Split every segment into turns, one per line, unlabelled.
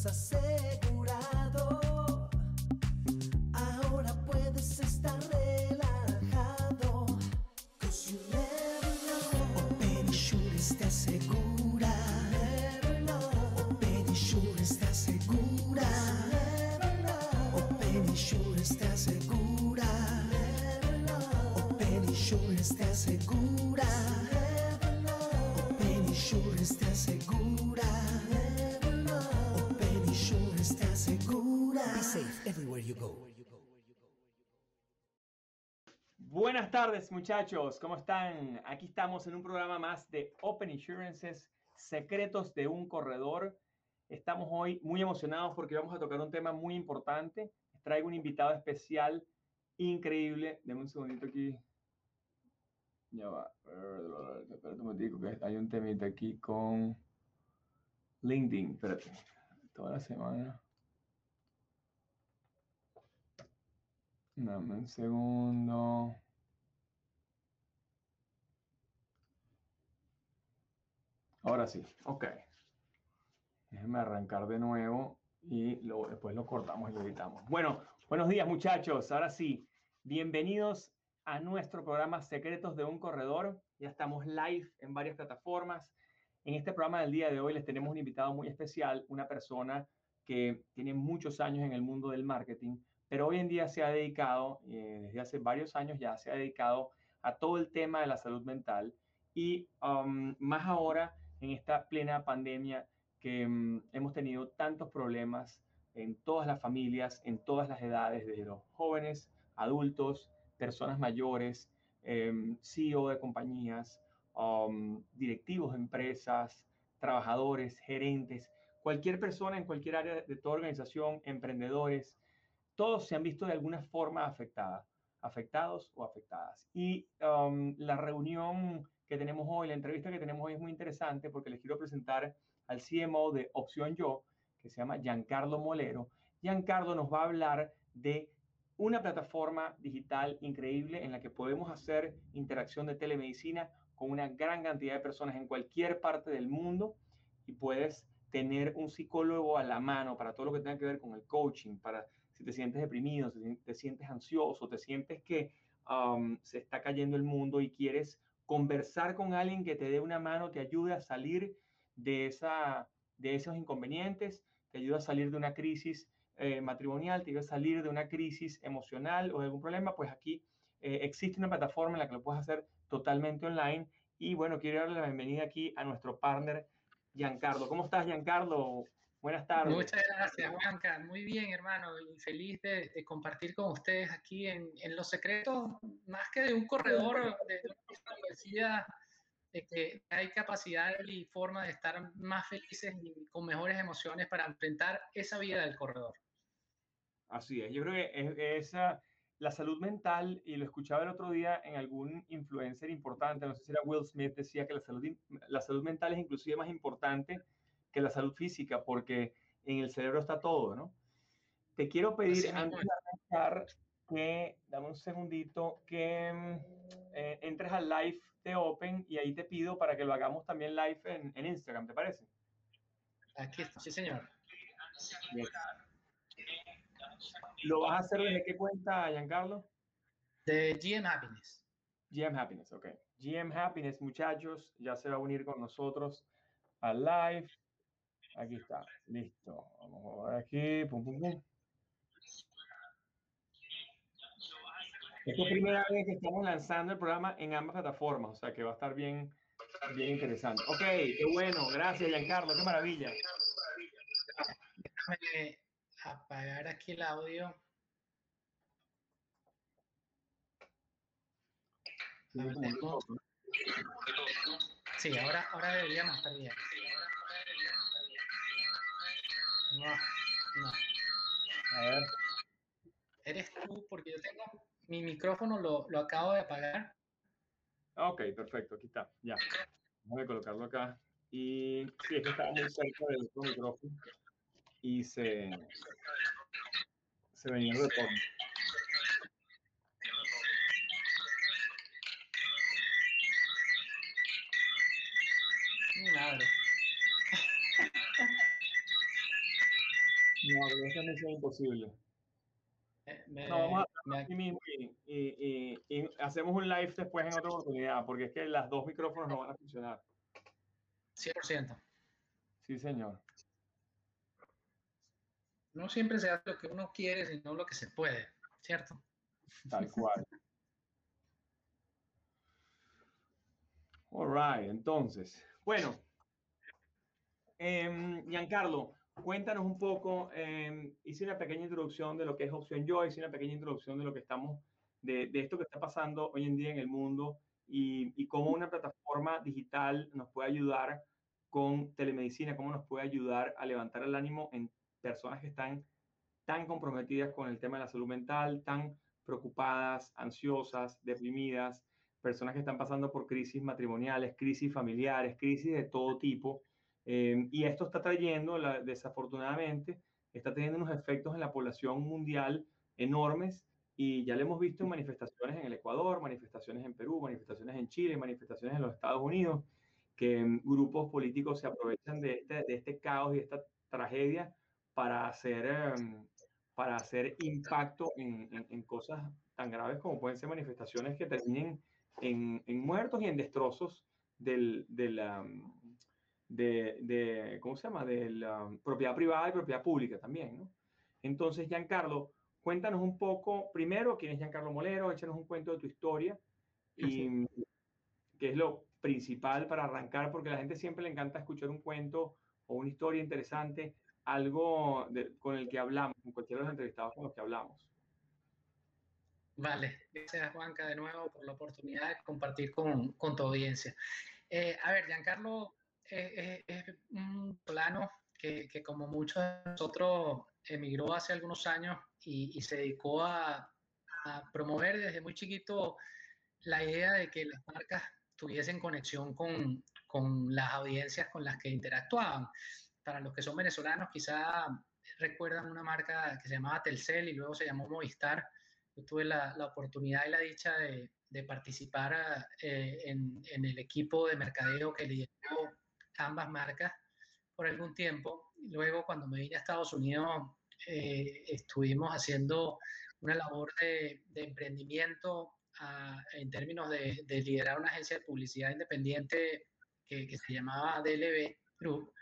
estás asegurado.
Buenas tardes muchachos, ¿cómo están? Aquí estamos en un programa más de Open Insurances, Secretos de un Corredor. Estamos hoy muy emocionados porque vamos a tocar un tema muy importante. Traigo un invitado especial increíble. Deme un segundito aquí. Ya va. Espérate un momentico que hay un temita aquí con LinkedIn. Espérate. Toda la semana. Dame un segundo. Ahora sí, ok. Déjenme arrancar de nuevo y lo- después lo cortamos y lo editamos. Bueno, buenos días muchachos. Ahora sí, bienvenidos a nuestro programa Secretos de un Corredor. Ya estamos live en varias plataformas. En este programa del día de hoy les tenemos un invitado muy especial, una persona que tiene muchos años en el mundo del marketing, pero hoy en día se ha dedicado, eh, desde hace varios años ya, se ha dedicado a todo el tema de la salud mental y más ahora en esta plena pandemia que mm, hemos tenido tantos problemas en todas las familias, en todas las edades, desde los jóvenes, adultos, personas mayores, em, CEO de compañías, directivos de empresas, trabajadores, gerentes, cualquier persona en cualquier área de tu organización, emprendedores, todos se han visto de alguna forma afectada, afectados o afectadas. Y um, la reunión que tenemos hoy, la entrevista que tenemos hoy es muy interesante porque les quiero presentar al CMO de Opción Yo, que se llama Giancarlo Molero. Giancarlo nos va a hablar de una plataforma digital increíble en la que podemos hacer interacción de telemedicina con una gran cantidad de personas en cualquier parte del mundo y puedes tener un psicólogo a la mano para todo lo que tenga que ver con el coaching, para si te sientes deprimido, si te sientes ansioso, te sientes que se está cayendo el mundo y quieres conversar con alguien que te dé una mano, te ayude a salir de, esa, de esos inconvenientes, te ayuda a salir de una crisis eh, matrimonial, te ayuda a salir de una crisis emocional o de algún problema, pues aquí eh, existe una plataforma en la que lo puedes hacer totalmente online. Y bueno, quiero darle la bienvenida aquí a nuestro partner, Giancarlo. ¿Cómo estás, Giancarlo? Buenas tardes.
Muchas gracias, Juanca. Muy bien, hermano, y feliz de, de compartir con ustedes aquí en, en, los secretos, más que de un corredor de, una universidad, de que hay capacidad y forma de estar más felices y con mejores emociones para enfrentar esa vida del corredor.
Así es, yo creo que esa, la salud mental, y lo escuchaba el otro día en algún influencer importante, no sé si era Will Smith, decía que la salud, la salud mental es inclusive más importante que la salud física, porque en el cerebro está todo, ¿no? Te quiero pedir,
Así
antes de arrancar, que, dame un segundito, que eh, entres al live de Open y ahí te pido para que lo hagamos también live en, en Instagram, ¿te parece?
Aquí está, sí, señor.
¿Lo vas a hacer desde qué cuenta, Giancarlo?
De GM Happiness.
GM Happiness, ok. GM Happiness, muchachos, ya se va a unir con nosotros al live. Aquí está, listo. Vamos a ver aquí, pum, pum, pum. Esta es la primera vez que estamos lanzando el programa en ambas plataformas, o sea que va a estar bien, bien interesante. Ok, qué bueno, gracias Giancarlo, qué maravilla.
Déjame apagar aquí el audio. Sí, ahora, ahora deberíamos estar bien. No, no.
A ver.
Eres tú, porque yo tengo mi micrófono, lo, lo acabo de apagar.
Ok, perfecto, aquí está, ya. Voy a colocarlo acá. Y sí, es que estaba muy cerca del otro micrófono y se, se venía el retorno. Esa misión imposible.
Me-
No, vamos a aquí mismo y, y- y- y hacemos un live después en otra oportunidad, porque es que las dos micrófonos no van a funcionar.
100%.
Sí, señor.
No siempre se hace lo que uno quiere, sino lo que se puede, ¿cierto?
Tal cual. All right, entonces, bueno, em, Giancarlo, cuéntanos un poco, em, hice una pequeña introducción de lo que es Opción Yo, hice una pequeña introducción de lo que estamos, de, de esto que está pasando hoy en día en el mundo y, y cómo una plataforma digital nos puede ayudar con telemedicina, cómo nos puede ayudar a levantar el ánimo en personas que están tan comprometidas con el tema de la salud mental, tan preocupadas, ansiosas, deprimidas, personas que están pasando por crisis matrimoniales, crisis familiares, crisis de todo tipo. Eh, y esto está trayendo, la- desafortunadamente, está teniendo unos efectos en la población mundial enormes y ya lo hemos visto en manifestaciones en el Ecuador, manifestaciones en Perú, manifestaciones en Chile, manifestaciones en los Estados Unidos, que mm, grupos políticos se aprovechan de este, de este caos y esta tragedia para hacer, em, para hacer impacto en, en- en cosas tan graves como pueden ser manifestaciones que terminen en, en muertos y en destrozos del, de la, de, de- ¿cómo se llama? De la propiedad privada y propiedad pública también, ¿no? Entonces, Giancarlo, cuéntanos un poco, primero, quién es Giancarlo Molero, échanos un cuento de tu historia y qué es lo principal para arrancar, porque a la gente siempre le encanta escuchar un cuento o una historia interesante, algo de- con el que hablamos, con cualquiera de los entrevistados con los que hablamos.
Vale, gracias Juanca de nuevo por la oportunidad de compartir con, con tu audiencia. Eh, a ver, Giancarlo es, es- es un plano que, que como muchos de nosotros emigró hace algunos años y, y se dedicó a, promover desde muy chiquito la idea de que las marcas tuviesen conexión con, con las audiencias con las que interactuaban. Para los que son venezolanos, quizá recuerdan una marca que se llamaba Telcel y luego se llamó Movistar. Yo tuve la, la oportunidad y la dicha de, de participar eh, en, en el equipo de mercadeo que lideró ambas marcas por algún tiempo. Luego, cuando me vine a Estados Unidos, eh, estuvimos haciendo una labor de, de emprendimiento ah, en términos de, de liderar una agencia de publicidad independiente que, que se llamaba DLB Group.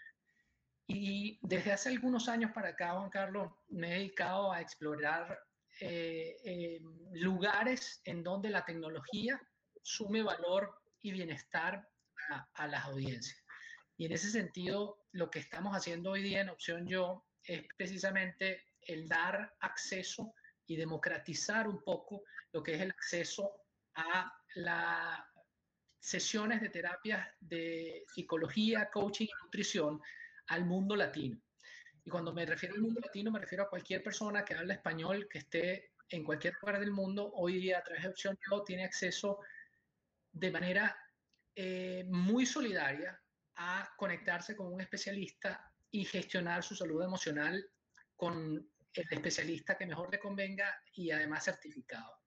Y desde hace algunos años para acá, Juan Carlos, me he dedicado a explorar eh, eh, lugares en donde la tecnología sume valor y bienestar a, a las audiencias. Y en ese sentido, lo que estamos haciendo hoy día en Opción Yo es precisamente el dar acceso y democratizar un poco lo que es el acceso a las sesiones de terapias de psicología, coaching y nutrición al mundo latino. Y cuando me refiero al mundo latino, me refiero a cualquier persona que habla español, que esté en cualquier lugar del mundo, hoy día a través de Opción Yo tiene acceso de manera eh, muy solidaria a conectarse con un especialista y gestionar su salud emocional con el especialista que mejor le convenga y además certificado.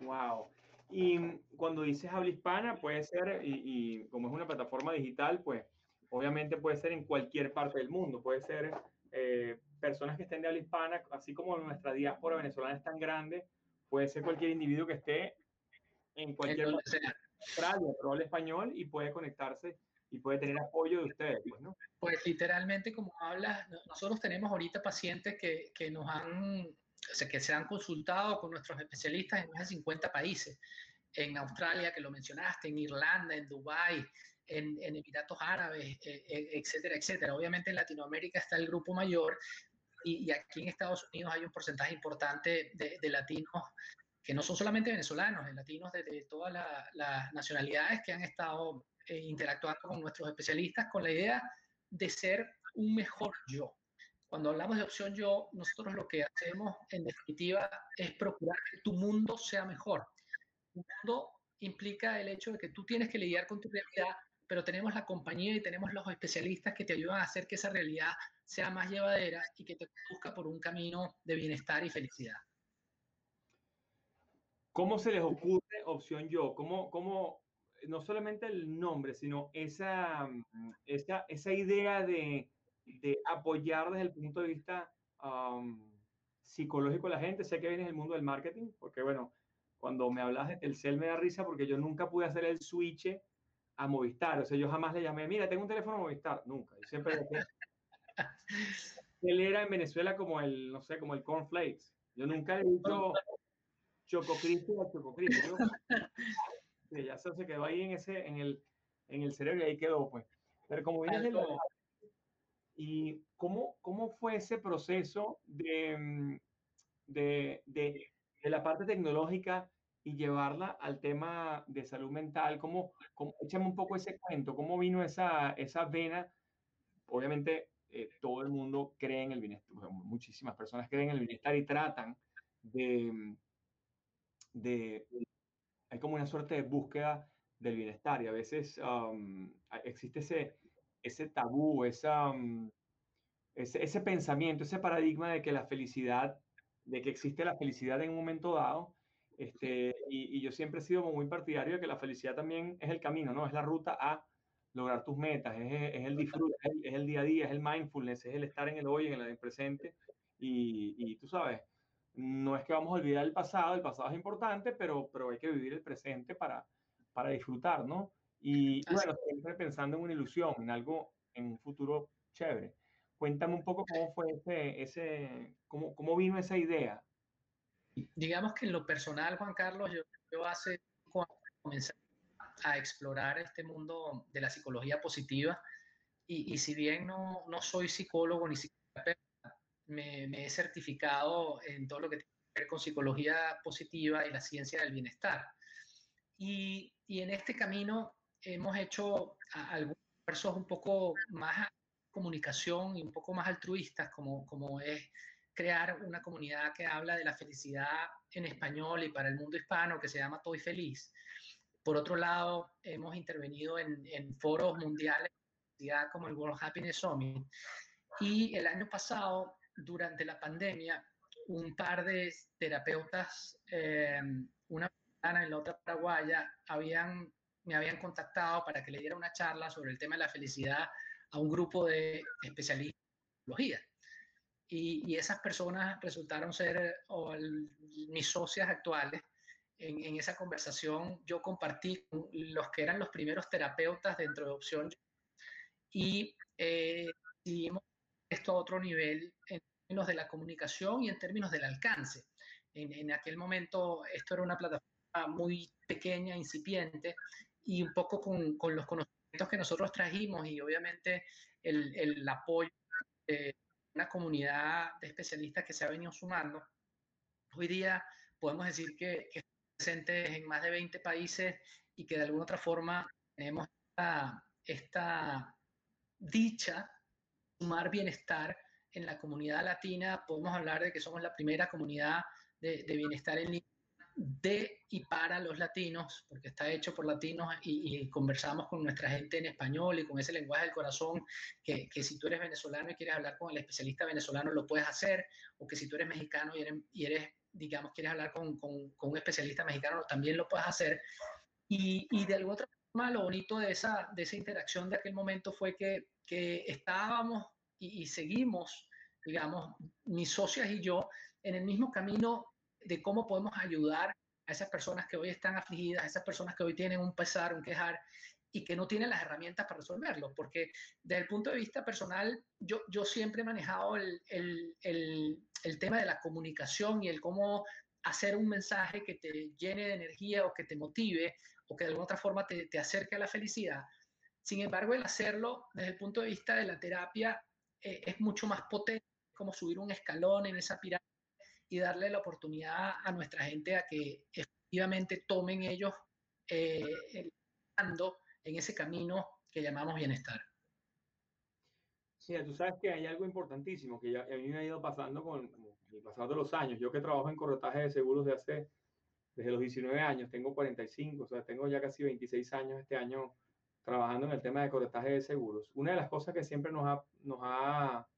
Wow. Y cuando dices habla hispana, puede ser, y, y como es una plataforma digital, pues obviamente puede ser en cualquier parte del mundo, puede ser eh, personas que estén de habla hispana, así como nuestra diáspora venezolana es tan grande, puede ser cualquier individuo que esté en cualquier
En donde sea.
Australia, pero habla español y puede conectarse y puede tener apoyo de ustedes, pues, ¿no?
Pues literalmente, como hablas, no- nosotros tenemos ahorita pacientes que, que nos han, o sea, que se han consultado con nuestros especialistas en más de 50 países. En Australia, que lo mencionaste, en Irlanda, en Dubái, en, en Emiratos Árabes, eh, eh, etcétera, etcétera. Obviamente en Latinoamérica está el grupo mayor y, y aquí en Estados Unidos hay un porcentaje importante de, de latinos que no son solamente venezolanos, de latinos de, todas la- las nacionalidades que han estado eh, interactuando con nuestros especialistas con la idea de ser un mejor yo. Cuando hablamos de opción yo, nosotros lo que hacemos en definitiva es procurar que tu mundo sea mejor. Tu mundo implica el hecho de que tú tienes que lidiar con tu realidad, pero tenemos la compañía y tenemos los especialistas que te ayudan a hacer que esa realidad sea más llevadera y que te conduzca por un camino de bienestar y felicidad.
¿Cómo se les ocurre opción yo? ¿Cómo, cómo no solamente el nombre, sino esa, esa, esa idea de, de apoyar desde el punto de vista psicológico a la gente. Sé que vienes del mundo del marketing, porque bueno, cuando me hablas de Telcel me da risa porque yo nunca pude hacer el switch a Movistar. O sea, yo jamás le llamé, mira, tengo un teléfono Movistar. Nunca. Yo siempre Él era en Venezuela como el, no sé, como el cornflakes. Yo nunca he dicho Choco Cristo a Choco Cristo. ya se quedó ahí en ese, en el, en el cerebro y ahí quedó, pues. Pero como vienes de la, ¿Y cómo, cómo fue ese proceso de, mm, de, de, de, la parte tecnológica y llevarla al tema de salud mental? ¿Cómo, cómo, échame un poco ese cuento, ¿cómo vino esa, esa vena? Obviamente eh, todo el mundo cree en el bienestar, muchísimas personas creen en el bienestar y tratan de, mm, de, hay como una suerte de búsqueda del bienestar y a veces existe ese, ese tabú, esa, mm, ese, ese, pensamiento, ese paradigma de que la felicidad, de que existe la felicidad en un momento dado. Este, y, yo siempre he sido muy partidario de que la felicidad también es el camino, ¿no? Es la ruta a lograr tus metas, es, es el disfrute, es el, día a día, es el mindfulness, es el estar en el hoy, en el presente. Y, y, tú sabes, no es que vamos a olvidar el pasado, el pasado es importante, pero, pero hay que vivir el presente para, para disfrutar, ¿no? Y bueno, siempre pensando en una ilusión, en algo, en un futuro chévere. Cuéntame un poco cómo fue ese, ese cómo, cómo vino esa idea.
Digamos que en lo personal, Juan Carlos, yo, yo hace cuando comencé a explorar este mundo de la psicología positiva, y, y si bien no, no, soy psicólogo ni psicoterapeuta, me, me, he certificado en todo lo que tiene que ver con psicología positiva y la ciencia del bienestar. Y, y en este camino hemos hecho algunos esfuerzos un poco más comunicación y un poco más altruistas, como, como es crear una comunidad que habla de la felicidad en español y para el mundo hispano, que se llama Toy Feliz. Por otro lado, hemos intervenido en, en foros mundiales como el World Happiness Summit. Y el año pasado, durante la pandemia, un par de terapeutas, eh, una y la otra paraguaya, habían me habían contactado para que le diera una charla sobre el tema de la felicidad a un grupo de especialistas en psicología. Y, y, esas personas resultaron ser mis socias actuales. En, en, esa conversación yo compartí con los que eran los primeros terapeutas dentro de Opción y eh, decidimos esto a otro nivel en términos de la comunicación y en términos del alcance. En, en aquel momento esto era una plataforma muy pequeña, incipiente, y un poco con, con, los conocimientos que nosotros trajimos y obviamente el, el, apoyo de una comunidad de especialistas que se ha venido sumando. Hoy día podemos decir que, que presentes en más de 20 países y que de alguna otra forma tenemos esta, esta dicha sumar bienestar en la comunidad latina. Podemos hablar de que somos la primera comunidad de, de bienestar en línea de y para los latinos, porque está hecho por latinos y, conversamos con nuestra gente en español y con ese lenguaje del corazón, que, que, si tú eres venezolano y quieres hablar con el especialista venezolano, lo puedes hacer, o que si tú eres mexicano y eres, y eres digamos, quieres hablar con, con, con, un especialista mexicano, también lo puedes hacer. Y, y, de alguna otra forma, lo bonito de esa, de esa interacción de aquel momento fue que, que estábamos y, seguimos, digamos, mis socias y yo, en el mismo camino de cómo podemos ayudar a esas personas que hoy están afligidas, a esas personas que hoy tienen un pesar, un quejar y que no tienen las herramientas para resolverlo. Porque desde el punto de vista personal, yo, yo siempre he manejado el, el, el, el tema de la comunicación y el cómo hacer un mensaje que te llene de energía o que te motive o que de alguna otra forma te, te acerque a la felicidad. Sin embargo, el hacerlo desde el punto de vista de la terapia eh, es mucho más potente, como subir un escalón en esa pirámide y darle la oportunidad a nuestra gente a que efectivamente tomen ellos eh, en ese camino que llamamos bienestar.
Sí, tú sabes que hay algo importantísimo que ya, a mí me ha ido pasando con el pasado de los años. Yo que trabajo en corretaje de seguros de hace, desde los 19 años, tengo 45, o sea, tengo ya casi 26 años este año trabajando en el tema de corretaje de seguros. Una de las cosas que siempre nos ha, nos ha,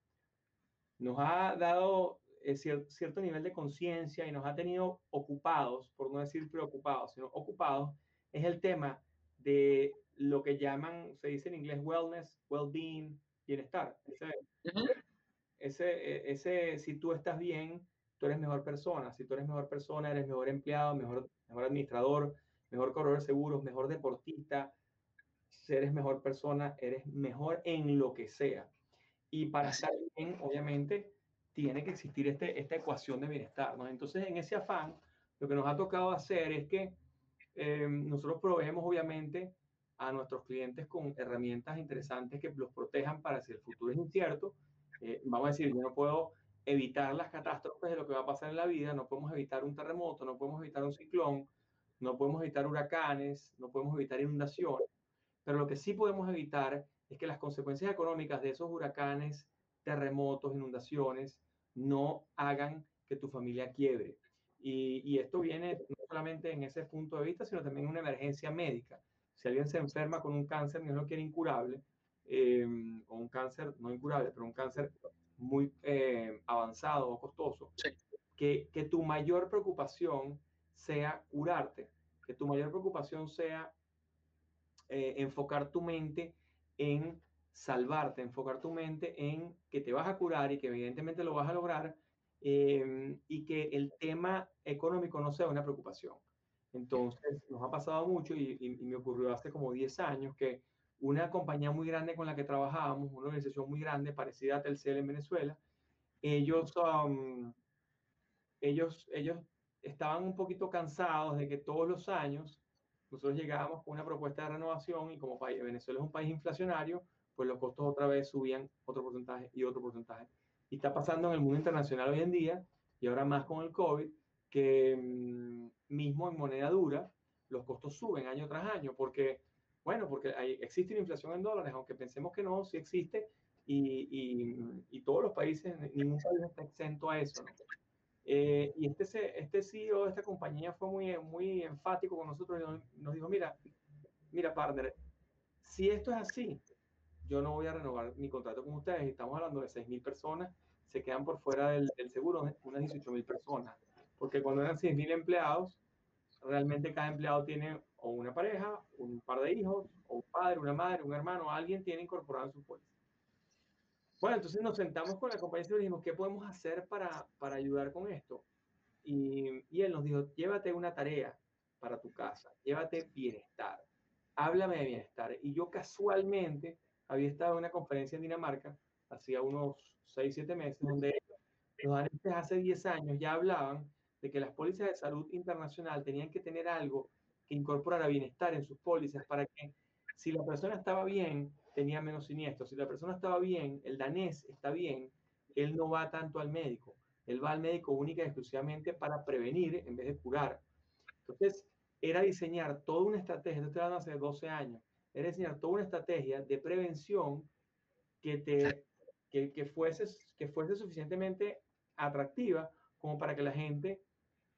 nos ha dado cierto nivel de conciencia y nos ha tenido ocupados, por no decir preocupados, sino ocupados, es el tema de lo que llaman, se dice en inglés wellness, well-being, bienestar. Ese, ese, e, ese, si tú estás bien, tú eres mejor persona. Si tú eres mejor persona, eres mejor empleado, mejor, mejor administrador, mejor corredor de seguros, mejor deportista. Eres mejor persona, eres mejor en lo que sea. Y para estar bien, obviamente, tiene que existir este, esta ecuación de bienestar. ¿no? Entonces, en ese afán, lo que nos ha tocado hacer es que eh, nosotros proveemos, obviamente, a nuestros clientes con herramientas interesantes que los protejan para si el futuro es incierto. Eh, vamos a decir, yo no puedo evitar las catástrofes de lo que va a pasar en la vida, no podemos evitar un terremoto, no podemos evitar un ciclón, no podemos evitar huracanes, no podemos evitar inundaciones, pero lo que sí podemos evitar es que las consecuencias económicas de esos huracanes, terremotos, inundaciones, no hagan que tu familia quiebre. Y, y, esto viene no solamente en ese punto de vista, sino también en una emergencia médica. Si alguien se enferma con un cáncer, no que era incurable, eh, o un cáncer no incurable, pero un cáncer muy eh, avanzado o costoso, que, que tu mayor preocupación sea curarte, que tu mayor preocupación sea eh, enfocar tu mente en salvarte, enfocar tu mente en que te vas a curar y que evidentemente lo vas a lograr eh, y que el tema económico no sea una preocupación. Entonces, nos ha pasado mucho y, me ocurrió hace como 10 años que una compañía muy grande con la que trabajábamos, una organización muy grande parecida a Telcel en Venezuela, ellos, um, ellos, ellos estaban un poquito cansados de que todos los años nosotros llegábamos con una propuesta de renovación y como país, Venezuela es un país inflacionario, pues los costos otra vez subían otro porcentaje y otro porcentaje. Y está pasando en el mundo internacional hoy en día, y ahora más con el COVID, que mm, mismo en moneda dura, los costos suben año tras año, porque, bueno, porque hay, existe una inflación en dólares, aunque pensemos que no, sí existe, y, y, y todos los países, ningún país está exento a eso, ¿no? Eh, y este, este CEO de esta compañía fue muy, muy enfático con nosotros y nos dijo, mira, mira, partner, si esto es así, yo no voy a renovar mi contrato con ustedes. Estamos hablando de 6.000 personas, se quedan por fuera del, seguro unas 18.000 personas. Porque cuando eran 6.000 empleados, realmente cada empleado tiene o una pareja, un par de hijos, o un padre, una madre, un hermano, alguien tiene incorporado en su póliza. Bueno, entonces nos sentamos con la compañía y dijimos, ¿qué podemos hacer para, para ayudar con esto? Y, y, él nos dijo, llévate una tarea para tu casa, llévate bienestar, háblame de bienestar. Y yo casualmente había estado en una conferencia en Dinamarca, hacía unos 6, 7 meses, donde los daneses hace 10 años ya hablaban de que las pólizas de salud internacional tenían que tener algo que incorporara bienestar en sus pólizas para que si la persona estaba bien, tenía menos siniestros. Si la persona estaba bien, el danés está bien, él no va tanto al médico. Él va al médico única y exclusivamente para prevenir en vez de curar. Entonces, era diseñar toda una estrategia, esto estoy hace 12 años, era diseñar toda una estrategia de prevención que, te, que, que, fuese, que fuese suficientemente atractiva como para que la gente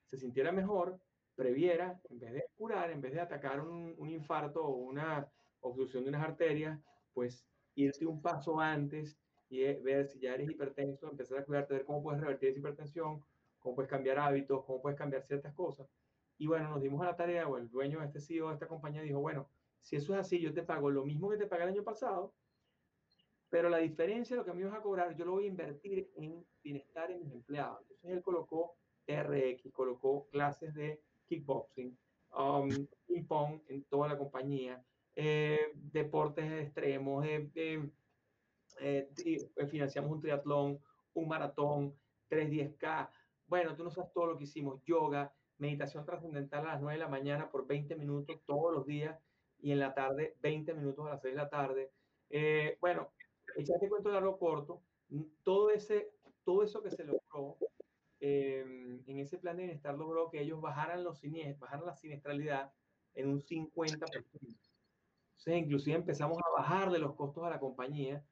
se sintiera mejor, previera, en vez de curar, en vez de atacar un, un infarto o una obstrucción de unas arterias, pues irte un paso antes y ver si ya eres hipertenso, empezar a cuidarte, ver cómo puedes revertir esa hipertensión, cómo puedes cambiar hábitos, cómo puedes cambiar ciertas cosas. Y bueno, nos dimos a la tarea, o el dueño de este CEO de esta compañía dijo, bueno, si eso es así, yo te pago lo mismo que te pagué el año pasado, pero la diferencia de lo que me ibas a cobrar, yo lo voy a invertir en bienestar en mis empleados. Entonces él colocó RX, colocó clases de kickboxing, um, ping pong en toda la compañía, eh, deportes extremos, eh, eh, financiamos un triatlón, un maratón, 310K. Bueno, tú no sabes todo lo que hicimos, yoga, meditación trascendental a las 9 de la mañana por 20 minutos todos los días y en la tarde 20 minutos a las 6 de la tarde. Eh, bueno, echate cuento largo corto, todo, ese, todo eso que se logró eh, en ese plan de bienestar logró que ellos bajaran, los siniestros, bajaran la siniestralidad en un 50%. Entonces, inclusive empezamos a bajarle los costos a la compañía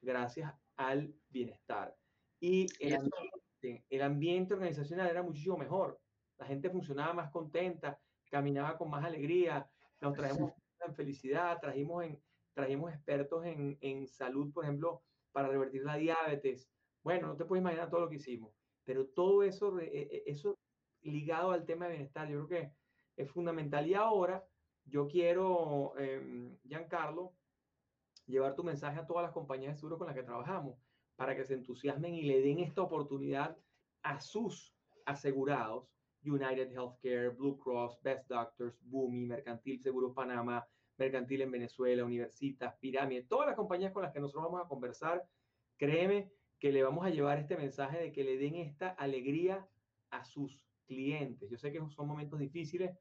gracias al bienestar. Y el ambiente, el ambiente organizacional era muchísimo mejor. La gente funcionaba más contenta, caminaba con más alegría, nos traemos en felicidad, trajimos, en, trajimos expertos en, en salud, por ejemplo, para revertir la diabetes. Bueno, no te puedes imaginar todo lo que hicimos, pero todo eso, e, e, eso ligado al tema de bienestar, yo creo que es fundamental. Y ahora yo quiero, eh, Giancarlo, llevar tu mensaje a todas las compañías de seguro con las que trabajamos para que se entusiasmen y le den esta oportunidad a sus asegurados, United Healthcare, Blue Cross, Best Doctors, Boomi, Mercantil Seguros Panamá, Mercantil en Venezuela, Universitas, Pirámide, todas las compañías con las que nosotros vamos a conversar, créeme que le vamos a llevar este mensaje de que le den esta alegría a sus clientes. Yo sé que son momentos difíciles,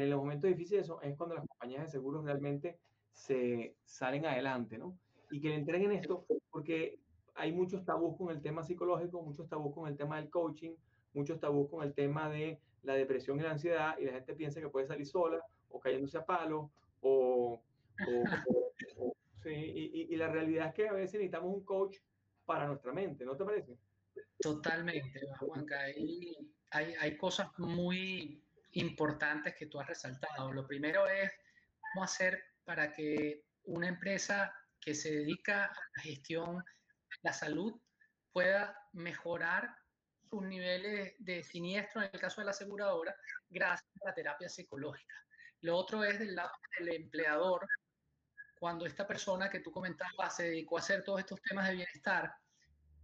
en los momentos difíciles es cuando las compañías de seguros realmente se salen adelante, ¿no? Y que le entreguen esto, porque hay muchos tabús con el tema psicológico, muchos tabús con el tema del coaching, muchos tabús con el tema de la depresión y la ansiedad, y la gente piensa que puede salir sola o cayéndose a palo, o, sí, y, y, la realidad es que a veces necesitamos un coach para nuestra mente, ¿no te parece?
Totalmente, Juanca. Hay, hay, hay cosas muy importantes que tú has resaltado. Lo primero es cómo hacer para que una empresa que se dedica a la gestión de la salud pueda mejorar sus niveles de siniestro en el caso de la aseguradora gracias a la terapia psicológica. Lo otro es del lado del empleador, cuando esta persona que tú comentabas se dedicó a hacer todos estos temas de bienestar,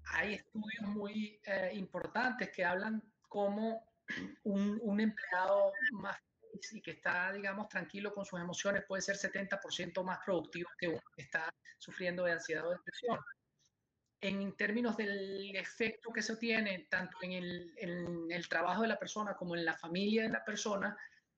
hay estudios muy eh, importantes que hablan cómo un, empleado más y que está, digamos, tranquilo con sus emociones puede ser 70% más productivo que uno que está sufriendo de ansiedad o depresión. En términos del efecto que se tiene tanto en el, en el, trabajo de la persona como en la familia de la persona,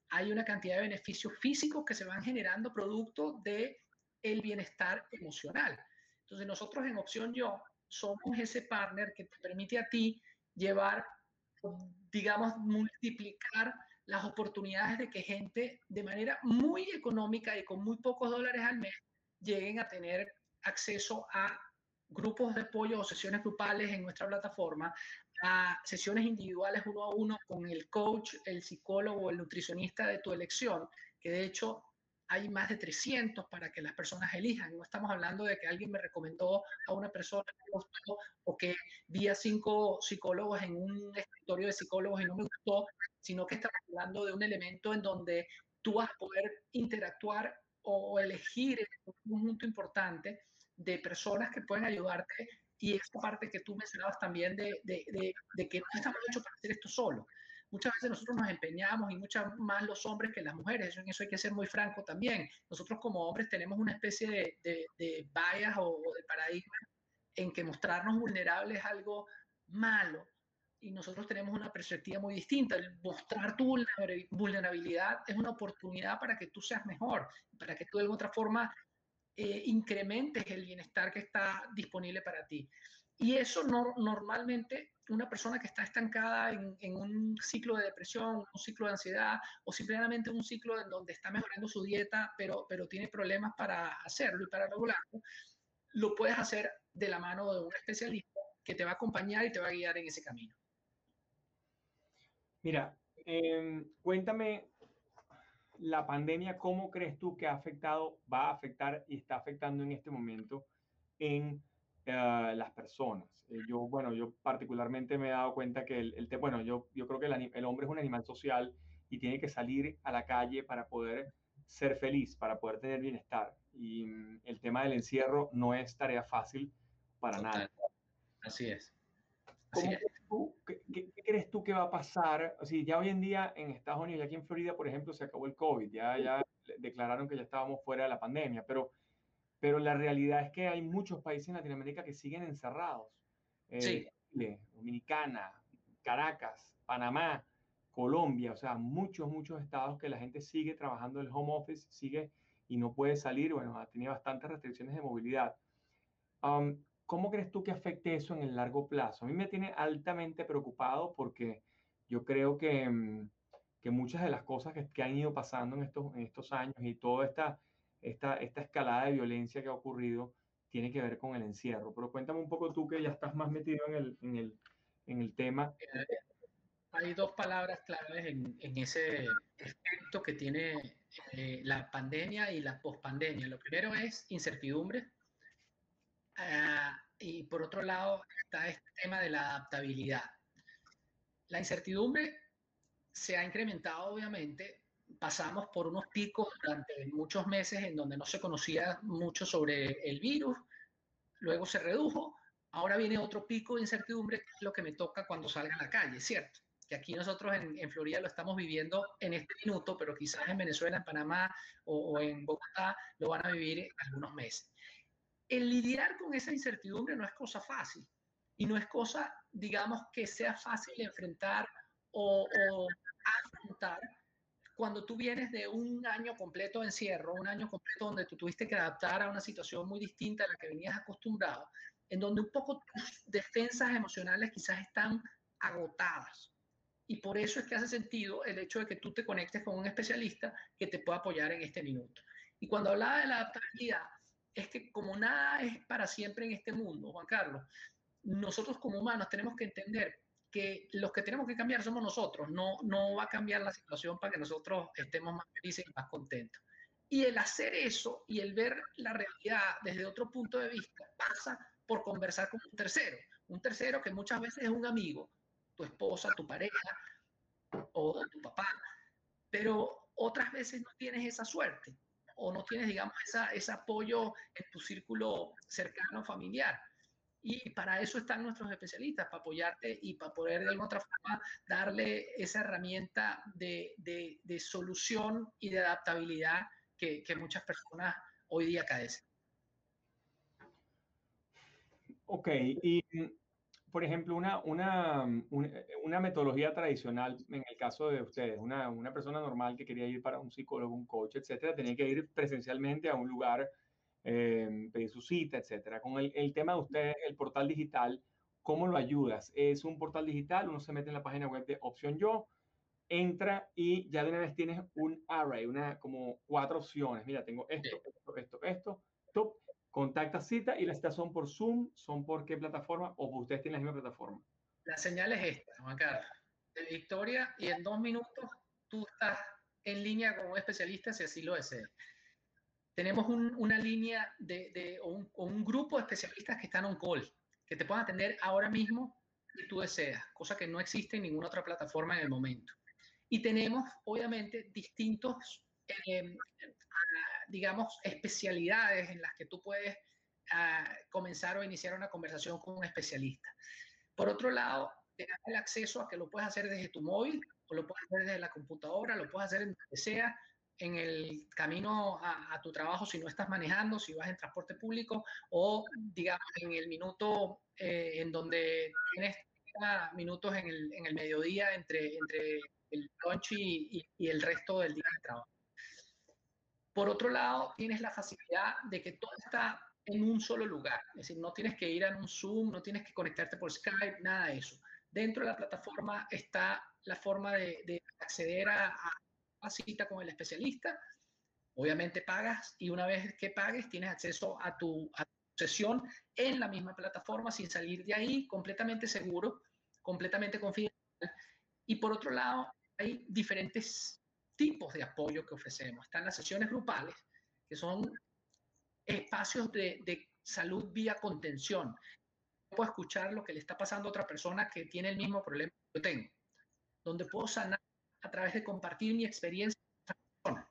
hay una cantidad de beneficios físicos que se van generando producto de el bienestar emocional. Entonces nosotros en Opción Yo somos ese partner que te permite a ti llevar, digamos, multiplicar las oportunidades de que gente de manera muy económica y con muy pocos dólares al mes lleguen a tener acceso a grupos de apoyo o sesiones grupales en nuestra plataforma, a sesiones individuales uno a uno con el coach, el psicólogo el nutricionista de tu elección, que de hecho hay más de 300 para que las personas elijan. No estamos hablando de que alguien me recomendó a una persona o que vi a cinco psicólogos en un escritorio de psicólogos y no me gustó, sino que estamos hablando de un elemento en donde tú vas a poder interactuar o elegir un conjunto importante de personas que pueden ayudarte y esta parte que tú mencionabas también de, de, de, de que no estamos hechos para hacer esto solo muchas veces nosotros nos empeñamos y muchas más los hombres que las mujeres, eso, en eso hay que ser muy franco también. Nosotros como hombres tenemos una especie de, de, de bias o, de paradigma en que mostrarnos vulnerables es algo malo y nosotros tenemos una perspectiva muy distinta. El mostrar tu vulnerabilidad es una oportunidad para que tú seas mejor, para que tú de alguna otra forma eh, incrementes el bienestar que está disponible para ti. Y eso no, normalmente una persona que está estancada en, un ciclo de depresión, un ciclo de ansiedad o simplemente un ciclo en donde está mejorando su dieta, pero, pero tiene problemas para hacerlo y para regularlo, lo puedes hacer de la mano de un especialista que te va a acompañar y te va a guiar en ese camino.
Mira, eh, cuéntame la pandemia, ¿cómo crees tú que ha afectado, va a afectar y está afectando en este momento en las personas? Eh, yo, bueno, yo particularmente me he dado cuenta que el, el bueno, yo, yo creo que el, el, hombre es un animal social y tiene que salir a la calle para poder ser feliz, para poder tener bienestar. Y um, el tema del encierro no es tarea fácil para Total. nada.
Así es.
Así es. Tú, qué, qué, qué, crees tú que va a pasar? O sea, ya hoy en día en Estados Unidos y aquí en Florida, por ejemplo, se acabó el COVID, ya, ya declararon que ya estábamos fuera de la pandemia, pero, pero la realidad es que hay muchos países en Latinoamérica que siguen encerrados.
Eh, sí.
Chile, Dominicana, Caracas, Panamá, Colombia, o sea, muchos, muchos estados que la gente sigue trabajando en el home office, sigue y no puede salir, bueno, ha tenido bastantes restricciones de movilidad. Um, ¿Cómo crees tú que afecte eso en el largo plazo? A mí me tiene altamente preocupado porque yo creo que, mm, que muchas de las cosas que, que, han ido pasando en estos, en estos años y toda esta, esta, esta escalada de violencia que ha ocurrido tiene que ver con el encierro. Pero cuéntame un poco tú que ya estás más metido en el, en el, en el tema.
Eh, hay dos palabras claves en, en ese efecto que tiene eh, la pandemia y la pospandemia. Lo primero es incertidumbre Uh, y por otro lado está este tema de la adaptabilidad. La incertidumbre se ha incrementado obviamente pasamos por unos picos durante muchos meses en donde no se conocía mucho sobre el virus, luego se redujo, ahora viene otro pico de incertidumbre, que es lo que me toca cuando salga a la calle, ¿cierto? Que aquí nosotros en, en Florida lo estamos viviendo en este minuto, pero quizás en Venezuela, en Panamá o, o en Bogotá lo van a vivir en algunos meses. El lidiar con esa incertidumbre no es cosa fácil y no es cosa, digamos, que sea fácil enfrentar o, o afrontar cuando tú vienes de un año completo de encierro, un año completo donde tú tuviste que adaptar a una situación muy distinta a la que venías acostumbrado, en donde un poco tus defensas emocionales quizás están agotadas. Y por eso es que hace sentido el hecho de que tú te conectes con un especialista que te pueda apoyar en este minuto. Y cuando hablaba de la adaptabilidad, es que como nada es para siempre en este mundo, Juan Carlos, nosotros como humanos tenemos que entender que los que tenemos que cambiar somos nosotros, no, no va a cambiar la situación para que nosotros estemos más felices y más contentos. Y el hacer eso y el ver la realidad desde otro punto de vista pasa por conversar con un tercero, un tercero que muchas veces es un amigo, tu esposa, tu pareja o tu papá, pero otras veces no tienes esa suerte o no tienes, digamos, esa, ese apoyo en tu círculo cercano familiar. Y para eso están nuestros especialistas, para apoyarte y para poder de alguna otra forma darle esa herramienta de, de, de solución y de adaptabilidad que, que, muchas personas hoy día carecen.
Ok, y por ejemplo, una, una, una, metodología tradicional, en el caso de ustedes, una, una persona normal que quería ir para un psicólogo, un coach, etcétera, tenía que ir presencialmente a un lugar eh, pedir su cita, etcétera. Con el, el, tema de ustedes, el portal digital, ¿cómo lo ayudas? Es un portal digital, uno se mete en la página web de Opción Yo, entra y ya de una vez tienes un array, una como cuatro opciones. Mira, tengo esto, esto, esto, esto. Top, contacta cita y las citas son por Zoom, son por qué plataforma o ustedes tienen la misma plataforma.
La señal es esta, Juan Carlos, de Victoria y en dos minutos tú estás en línea con un especialista si así lo deseas tenemos un, una línea de, de o, un, o, un, grupo de especialistas que están on call, que te pueden atender ahora mismo si tú deseas, cosa que no existe en ninguna otra plataforma en el momento. Y tenemos, obviamente, distintos, eh, digamos, especialidades en las que tú puedes uh, comenzar o iniciar una conversación con un especialista. Por otro lado, tienes el acceso a que lo puedes hacer desde tu móvil, o lo puedes hacer desde la computadora, lo puedes hacer en donde sea, en el camino a, a, tu trabajo si no estás manejando, si vas en transporte público o, digamos, en el minuto eh, en donde tienes minutos en el, en el mediodía entre, entre el lunch y, y, y, el resto del día de trabajo. Por otro lado, tienes la facilidad de que todo está en un solo lugar, es decir, no tienes que ir a un Zoom, no tienes que conectarte por Skype, nada de eso. Dentro de la plataforma está la forma de, de acceder a, a cita con el especialista, obviamente pagas y una vez que pagues tienes acceso a tu, a tu sesión en la misma plataforma sin salir de ahí, completamente seguro, completamente confidencial. Y por otro lado, hay diferentes tipos de apoyo que ofrecemos. Están las sesiones grupales, que son espacios de, de salud vía contención. Puedo escuchar lo que le está pasando a otra persona que tiene el mismo problema que yo tengo, donde puedo sanar a través de compartir mi experiencia con persona.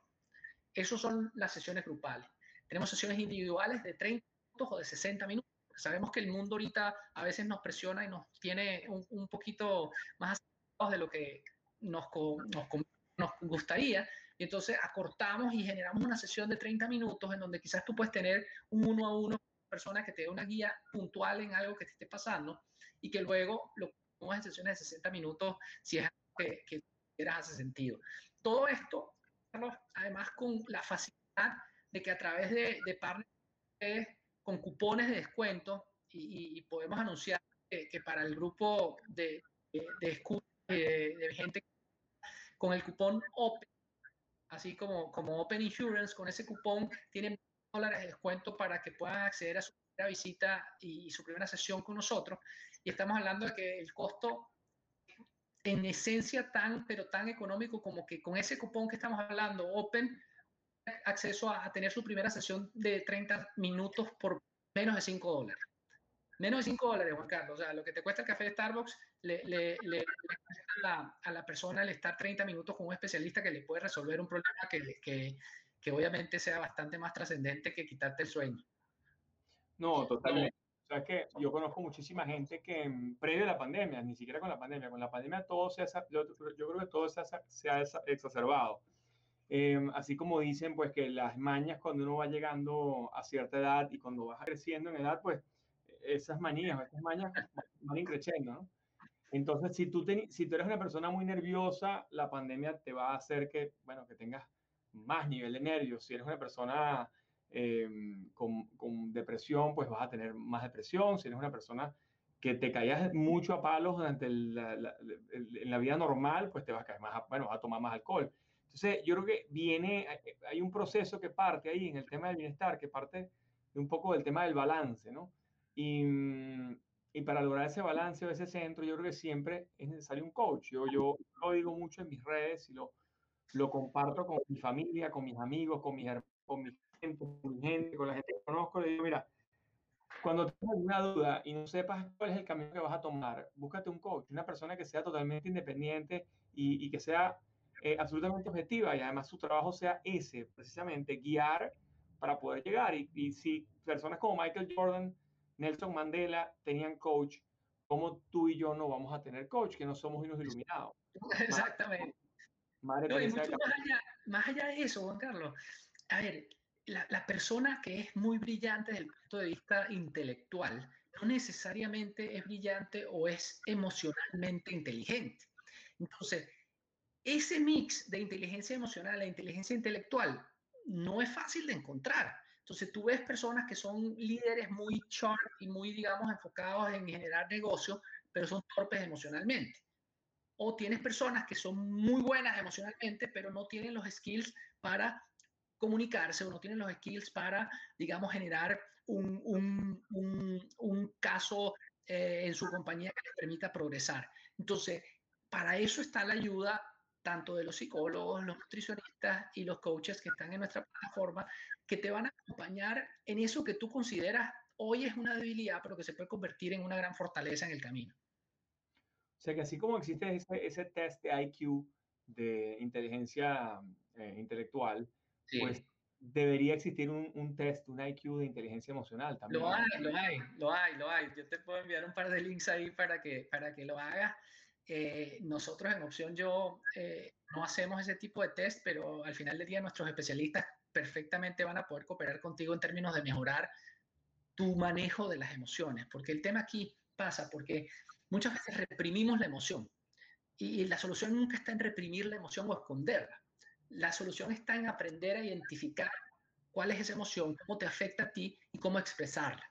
Esas son las sesiones grupales. Tenemos sesiones individuales de 30 minutos o de 60 minutos. Sabemos que el mundo ahorita a veces nos presiona y nos tiene un, un poquito más de lo que nos, nos, nos gustaría. Y entonces acortamos y generamos una sesión de 30 minutos en donde quizás tú puedes tener un uno a uno persona que te dé una guía puntual en algo que te esté pasando y que luego lo pongas en sesiones de 60 minutos si es algo que, que hace sentido. Todo esto, además con la facilidad de que a través de, de partners con cupones de descuento y, y podemos anunciar que, que, para el grupo de, de, de, de, gente con el cupón OPEN, así como, como Open Insurance, con ese cupón tienen dólares de descuento para que puedan acceder a su primera visita y, y su primera sesión con nosotros. Y estamos hablando de que el costo en esencia tan, pero tan económico como que con ese cupón que estamos hablando, Open, acceso a, tener su primera sesión de 30 minutos por menos de 5 dólares. Menos de 5 dólares, Juan Carlos. O sea, lo que te cuesta el café de Starbucks, le, le, le, a, la, a, la, persona el estar 30 minutos con un especialista que le puede resolver un problema que, que, que obviamente sea bastante más trascendente que quitarte el sueño.
No, totalmente. O que yo conozco muchísima gente que mm, previo a la pandemia, ni siquiera con la pandemia, con la pandemia todo se ha, yo, yo creo que todo se ha, se ha exacerbado. Eh, así como dicen, pues que las mañas cuando uno va llegando a cierta edad y cuando vas creciendo en edad, pues esas manías, esas mañas van increciendo, ¿no? Entonces, si tú, si tú eres una persona muy nerviosa, la pandemia te va a hacer que, bueno, que tengas más nivel de nervios. Si eres una persona eh, con, con, depresión, pues vas a tener más depresión. Si eres una persona que te caías mucho a palos durante la, la, la vida normal, pues te vas a caer más, bueno, vas a tomar más alcohol. Entonces, yo creo que viene, hay un proceso que parte ahí en el tema del bienestar, que parte de un poco del tema del balance, ¿no? Y, y para lograr ese balance o ese centro, yo creo que siempre es necesario un coach. Yo, yo lo digo mucho en mis redes y lo, lo comparto con mi familia, con mis amigos, con, mis, con mi gente, con gente, con la gente que conozco. Le digo, mira, cuando tengas una duda y no sepas cuál es el camino que vas a tomar, búscate un coach, una persona que sea totalmente independiente y, y que sea eh, absolutamente objetiva y además su trabajo sea ese, precisamente guiar para poder llegar. Y, y si personas como Michael Jordan, Nelson Mandela tenían coach, ¿cómo tú y yo no vamos a tener coach, que no somos unos iluminados?
Exactamente. Madre no, mucho más, allá, más allá de eso, Juan Carlos, a ver, la, la, persona que es muy brillante desde el punto de vista intelectual no necesariamente es brillante o es emocionalmente inteligente. Entonces, ese mix de inteligencia emocional e inteligencia intelectual no es fácil de encontrar. Entonces tú ves personas que son líderes muy sharp y muy, digamos, enfocados en generar negocio, pero son torpes emocionalmente. O tienes personas que son muy buenas emocionalmente, pero no tienen los skills para comunicarse o no tienen los skills para, digamos, generar un, un, un, un caso eh, en su compañía que les permita progresar. Entonces, para eso está la ayuda tanto de los psicólogos, los nutricionistas y los coaches que están en nuestra plataforma, que te van a acompañar en eso que tú consideras hoy es una debilidad, pero que se puede convertir en una gran fortaleza en el camino.
O sea que así como existe ese, ese test de IQ, de inteligencia eh, intelectual, sí. pues debería existir un, un, test, un IQ de inteligencia emocional también.
Lo hay, lo hay, lo hay, lo hay. Yo te puedo enviar un par de links ahí para que, para que lo hagas. Eh, nosotros en Opción Yo eh, no hacemos ese tipo de test, pero al final del día nuestros especialistas perfectamente van a poder cooperar contigo en términos de mejorar tu manejo de las emociones, porque el tema aquí pasa porque muchas veces reprimimos la emoción y, y la solución nunca está en reprimir la emoción o esconderla. La solución está en aprender a identificar cuál es esa emoción, cómo te afecta a ti y cómo expresarla.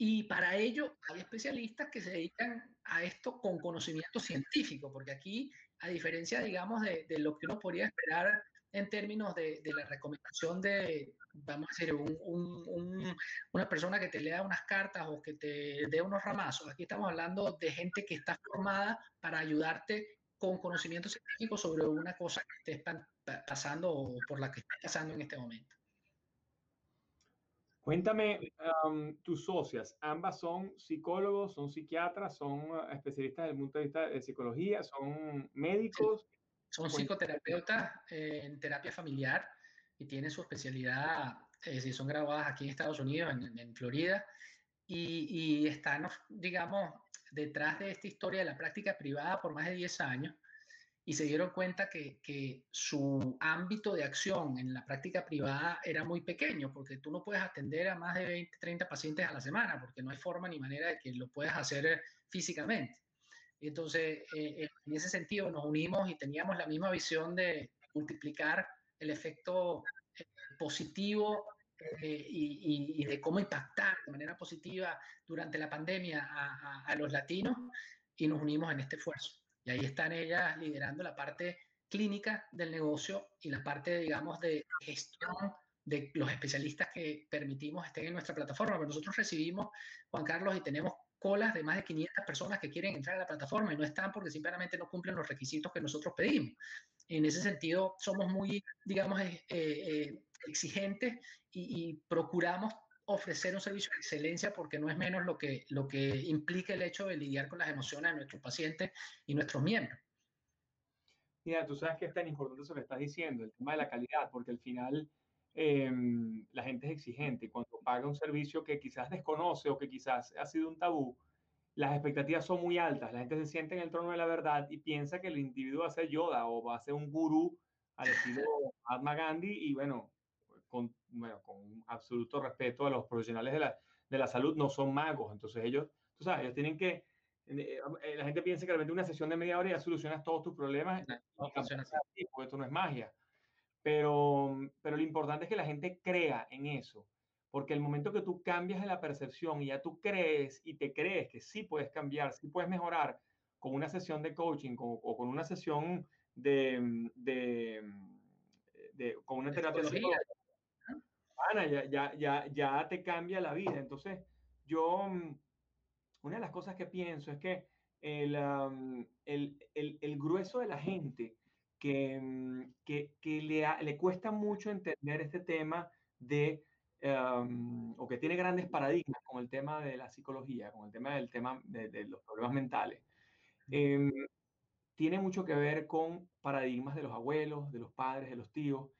Y para ello hay especialistas que se dedican a esto con conocimiento científico, porque aquí, a diferencia, digamos, de, lo que uno podría esperar en términos de, la recomendación de, vamos a decir, un, un, un, una persona que te lea unas cartas o que te dé unos ramazos. Aquí estamos hablando de gente que está formada para ayudarte con conocimiento científico sobre una cosa que estés pasando o por la que estás pasando en este momento.
Cuéntame, um, tus socias, ambas son psicólogos, son psiquiatras, son uh, especialistas desde el punto de vista de psicología, son médicos. Sí.
Son psicoterapeutas eh, en terapia familiar y tienen su especialidad, eh, si son graduadas aquí en Estados Unidos, en, en Florida, y, y, están, digamos, detrás de esta historia de la práctica privada por más de 10 años y se dieron cuenta que, que, su ámbito de acción en la práctica privada era muy pequeño, porque tú no puedes atender a más de 20, 30 pacientes a la semana, porque no hay forma ni manera de que lo puedas hacer físicamente. Entonces, eh, eh, en ese sentido, nos unimos y teníamos la misma visión de multiplicar el efecto eh, positivo eh, y, y, de cómo impactar de manera positiva durante la pandemia a, a, a los latinos y nos unimos en este esfuerzo. Y ahí están ellas liderando la parte clínica del negocio y la parte, digamos, de gestión de los especialistas que permitimos estén en nuestra plataforma. Pero nosotros recibimos, Juan Carlos, y tenemos colas de más de 500 personas que quieren entrar a la plataforma y no están porque simplemente no cumplen los requisitos que nosotros pedimos. En ese sentido, somos muy, digamos, eh, eh, exigentes y, y procuramos ofrecer un servicio de excelencia porque no es menos lo que, lo que implica el hecho de lidiar con las emociones de nuestros pacientes y nuestros miembros.
Mira, tú sabes que es tan importante eso que estás diciendo, el tema de la calidad, porque al final em, la gente es exigente y cuando paga un servicio que quizás desconoce o que quizás ha sido un tabú, las expectativas son muy altas. La gente se siente en el trono de la verdad y piensa que el individuo va a ser Yoda o va a ser un gurú al estilo Mahatma Gandhi y bueno, con, bueno, con absoluto respeto a los profesionales de la, de la salud, no son magos. Entonces ellos, tú sabes, ellos tienen que, eh, eh, la gente piensa que realmente una sesión de media hora ya solucionas todos tus problemas. No, funciona así. Porque esto no es magia. Pero, pero lo importante es que la gente crea en eso. Porque el momento que tú cambias la percepción y ya tú crees y te crees que sí puedes cambiar, sí puedes mejorar con una sesión de coaching o con una sesión de, de, de con una terapia ya, ya, ya, ya te cambia la vida. Entonces, yo, mm, una de las cosas que pienso es que el, el, el, el grueso de la gente que, mm, que, que le, le, cuesta mucho entender este tema de, o que tiene grandes paradigmas con el tema de la psicología, con el tema del tema de, de los problemas mentales, eh, tiene mucho que ver con paradigmas de los abuelos, de los padres, de los tíos,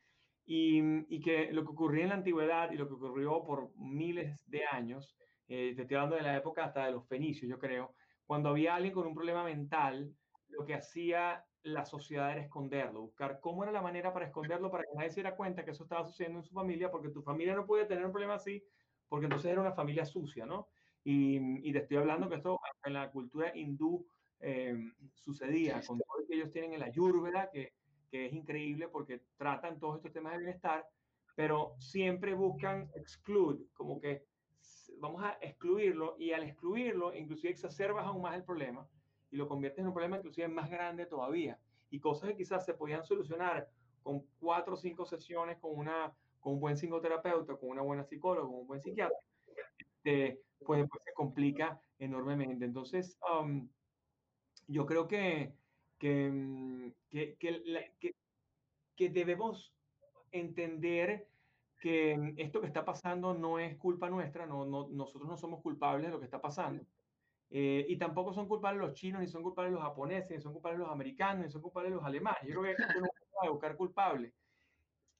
y, que lo que ocurría en la antigüedad y lo que ocurrió por miles de años, eh, te estoy hablando de la época hasta de los fenicios, yo creo, cuando había alguien con un problema mental, lo que hacía la sociedad era esconderlo, buscar cómo era la manera para esconderlo para que nadie se diera cuenta que eso estaba sucediendo en su familia, porque tu familia no podía tener un problema así, porque entonces era una familia sucia, ¿no? Y, y te estoy hablando que esto en la cultura hindú eh, sucedía, con todo lo que ellos tienen en la ayurveda, que que es increíble porque tratan todos estos temas de bienestar, pero siempre buscan exclude, como que vamos a excluirlo y al excluirlo inclusive exacerbas aún más el problema y lo conviertes en un problema inclusive más grande todavía. Y cosas que quizás se podían solucionar con cuatro o cinco sesiones con, una, con un buen psicoterapeuta, con una buena psicóloga, con un buen psiquiatra, este, pues después se complica enormemente. Entonces, um, yo creo que Mm, que, que, que, debemos entender que mm, esto que está pasando no es culpa nuestra, no, no, nosotros no somos culpables de lo que está pasando. Eh, y tampoco son culpables los chinos, ni son culpables los japoneses, ni son culpables los americanos, ni son culpables los alemanes. Yo creo que no a buscar culpables.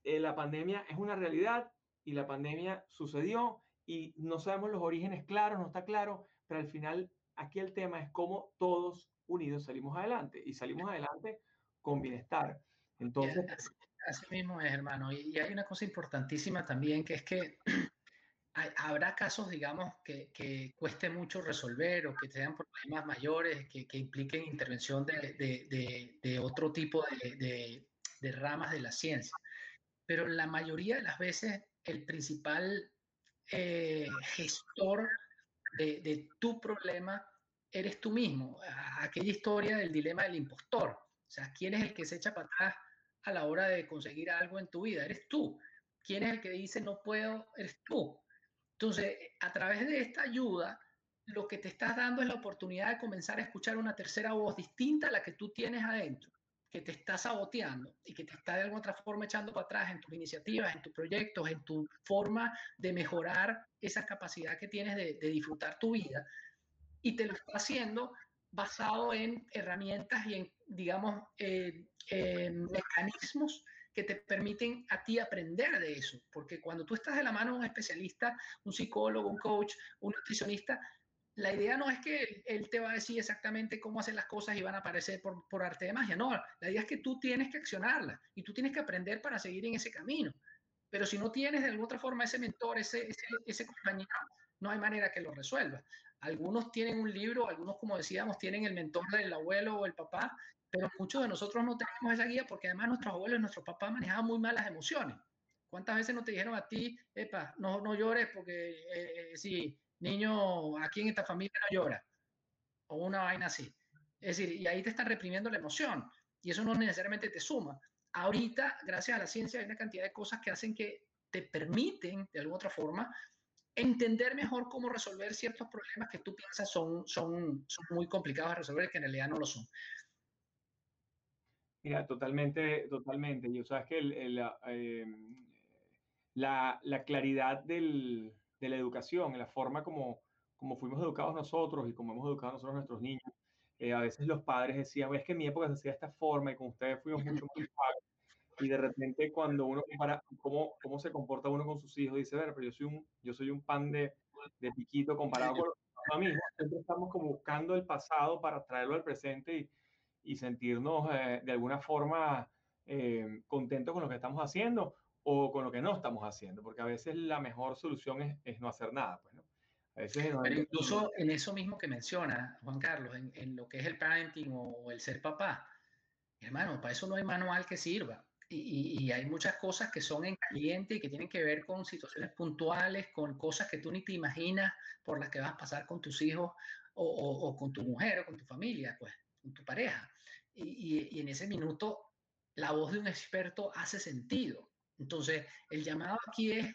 Eh, la pandemia es una realidad y la pandemia sucedió y no sabemos los orígenes claros, no está claro, pero al final aquí el tema es cómo todos unidos salimos adelante y salimos adelante con bienestar. Entonces...
Así, mismo es, hermano. Y, hay una cosa importantísima también, que es que habrá casos, digamos, que, que, cueste mucho resolver o que sean problemas mayores, que, que impliquen intervención de, de, de, otro tipo de, ramas de la ciencia. Pero la mayoría de las veces el principal eh, gestor de, tu problema eres tú mismo. Aquella historia del dilema del impostor. O sea, ¿quién es el que se echa para atrás a la hora de conseguir algo en tu vida? Eres tú. ¿Quién es el que dice no puedo? Eres tú. Entonces, a través de esta ayuda, lo que te estás dando es la oportunidad de comenzar a escuchar una tercera voz distinta a la que tú tienes adentro, que te está saboteando y que te está de alguna otra forma echando para atrás en tus iniciativas, en tus proyectos, en tu forma de mejorar esa capacidad que tienes de, de disfrutar tu vida y te lo está haciendo basado en herramientas y en, digamos, eh, mecanismos que te permiten a ti aprender de eso. Porque cuando tú estás de la mano de un especialista, un psicólogo, un coach, un nutricionista, la idea no es que él te va a decir exactamente cómo hacer las cosas y van a aparecer por, por arte de magia. No, la idea es que tú tienes que accionarla y tú tienes que aprender para seguir en ese camino. Pero si no tienes de alguna otra forma ese mentor, ese, ese compañero, no hay manera que lo resuelva. Algunos tienen un libro, algunos, como decíamos, tienen el mentor del abuelo o el papá, pero muchos de nosotros no tenemos esa guía porque además nuestros abuelos y nuestros papás manejaban muy mal las emociones. ¿Cuántas veces no te dijeron a ti, epa, no, no llores porque eh, eh, si niño aquí en esta familia no llora? O una vaina así. Es decir, y ahí te están reprimiendo la emoción y eso no necesariamente te suma. Ahorita, gracias a la ciencia, hay una cantidad de cosas que hacen que te permiten, de alguna otra forma, entender mejor cómo resolver ciertos problemas que tú piensas son, son, son muy complicados de resolver, que en realidad no lo son.
Mira, totalmente, totalmente. Yo sabes que el, el, em, la, la, claridad del, de la educación, la forma como, como fuimos educados nosotros y como hemos educado nosotros a nuestros niños. Eh, a veces los padres decían, es que en mi época se hacía de esta forma y con ustedes fuimos mucho más. Y de repente cuando uno compara cómo, cómo se comporta uno con sus hijos, dice, ver, pero yo soy un, yo soy un pan de, de piquito comparado con los mismos. Siempre estamos como buscando el pasado para traerlo al presente y, y sentirnos eh, de alguna forma eh, contentos con lo que estamos haciendo o con lo que no estamos haciendo, porque a veces la mejor solución es, es no hacer nada. Pues, ¿no?
A veces Pero incluso en eso mismo que menciona Juan Carlos, en, en, lo que es el parenting o el ser papá, hermano, para eso no hay manual que sirva. Y, y, hay muchas cosas que son en caliente y que tienen que ver con situaciones puntuales, con cosas que tú ni te imaginas por las que vas a pasar con tus hijos o, o, o con tu mujer o con tu familia, pues, con tu pareja. Y, y, en ese minuto la voz de un experto hace sentido. Entonces, el llamado aquí es,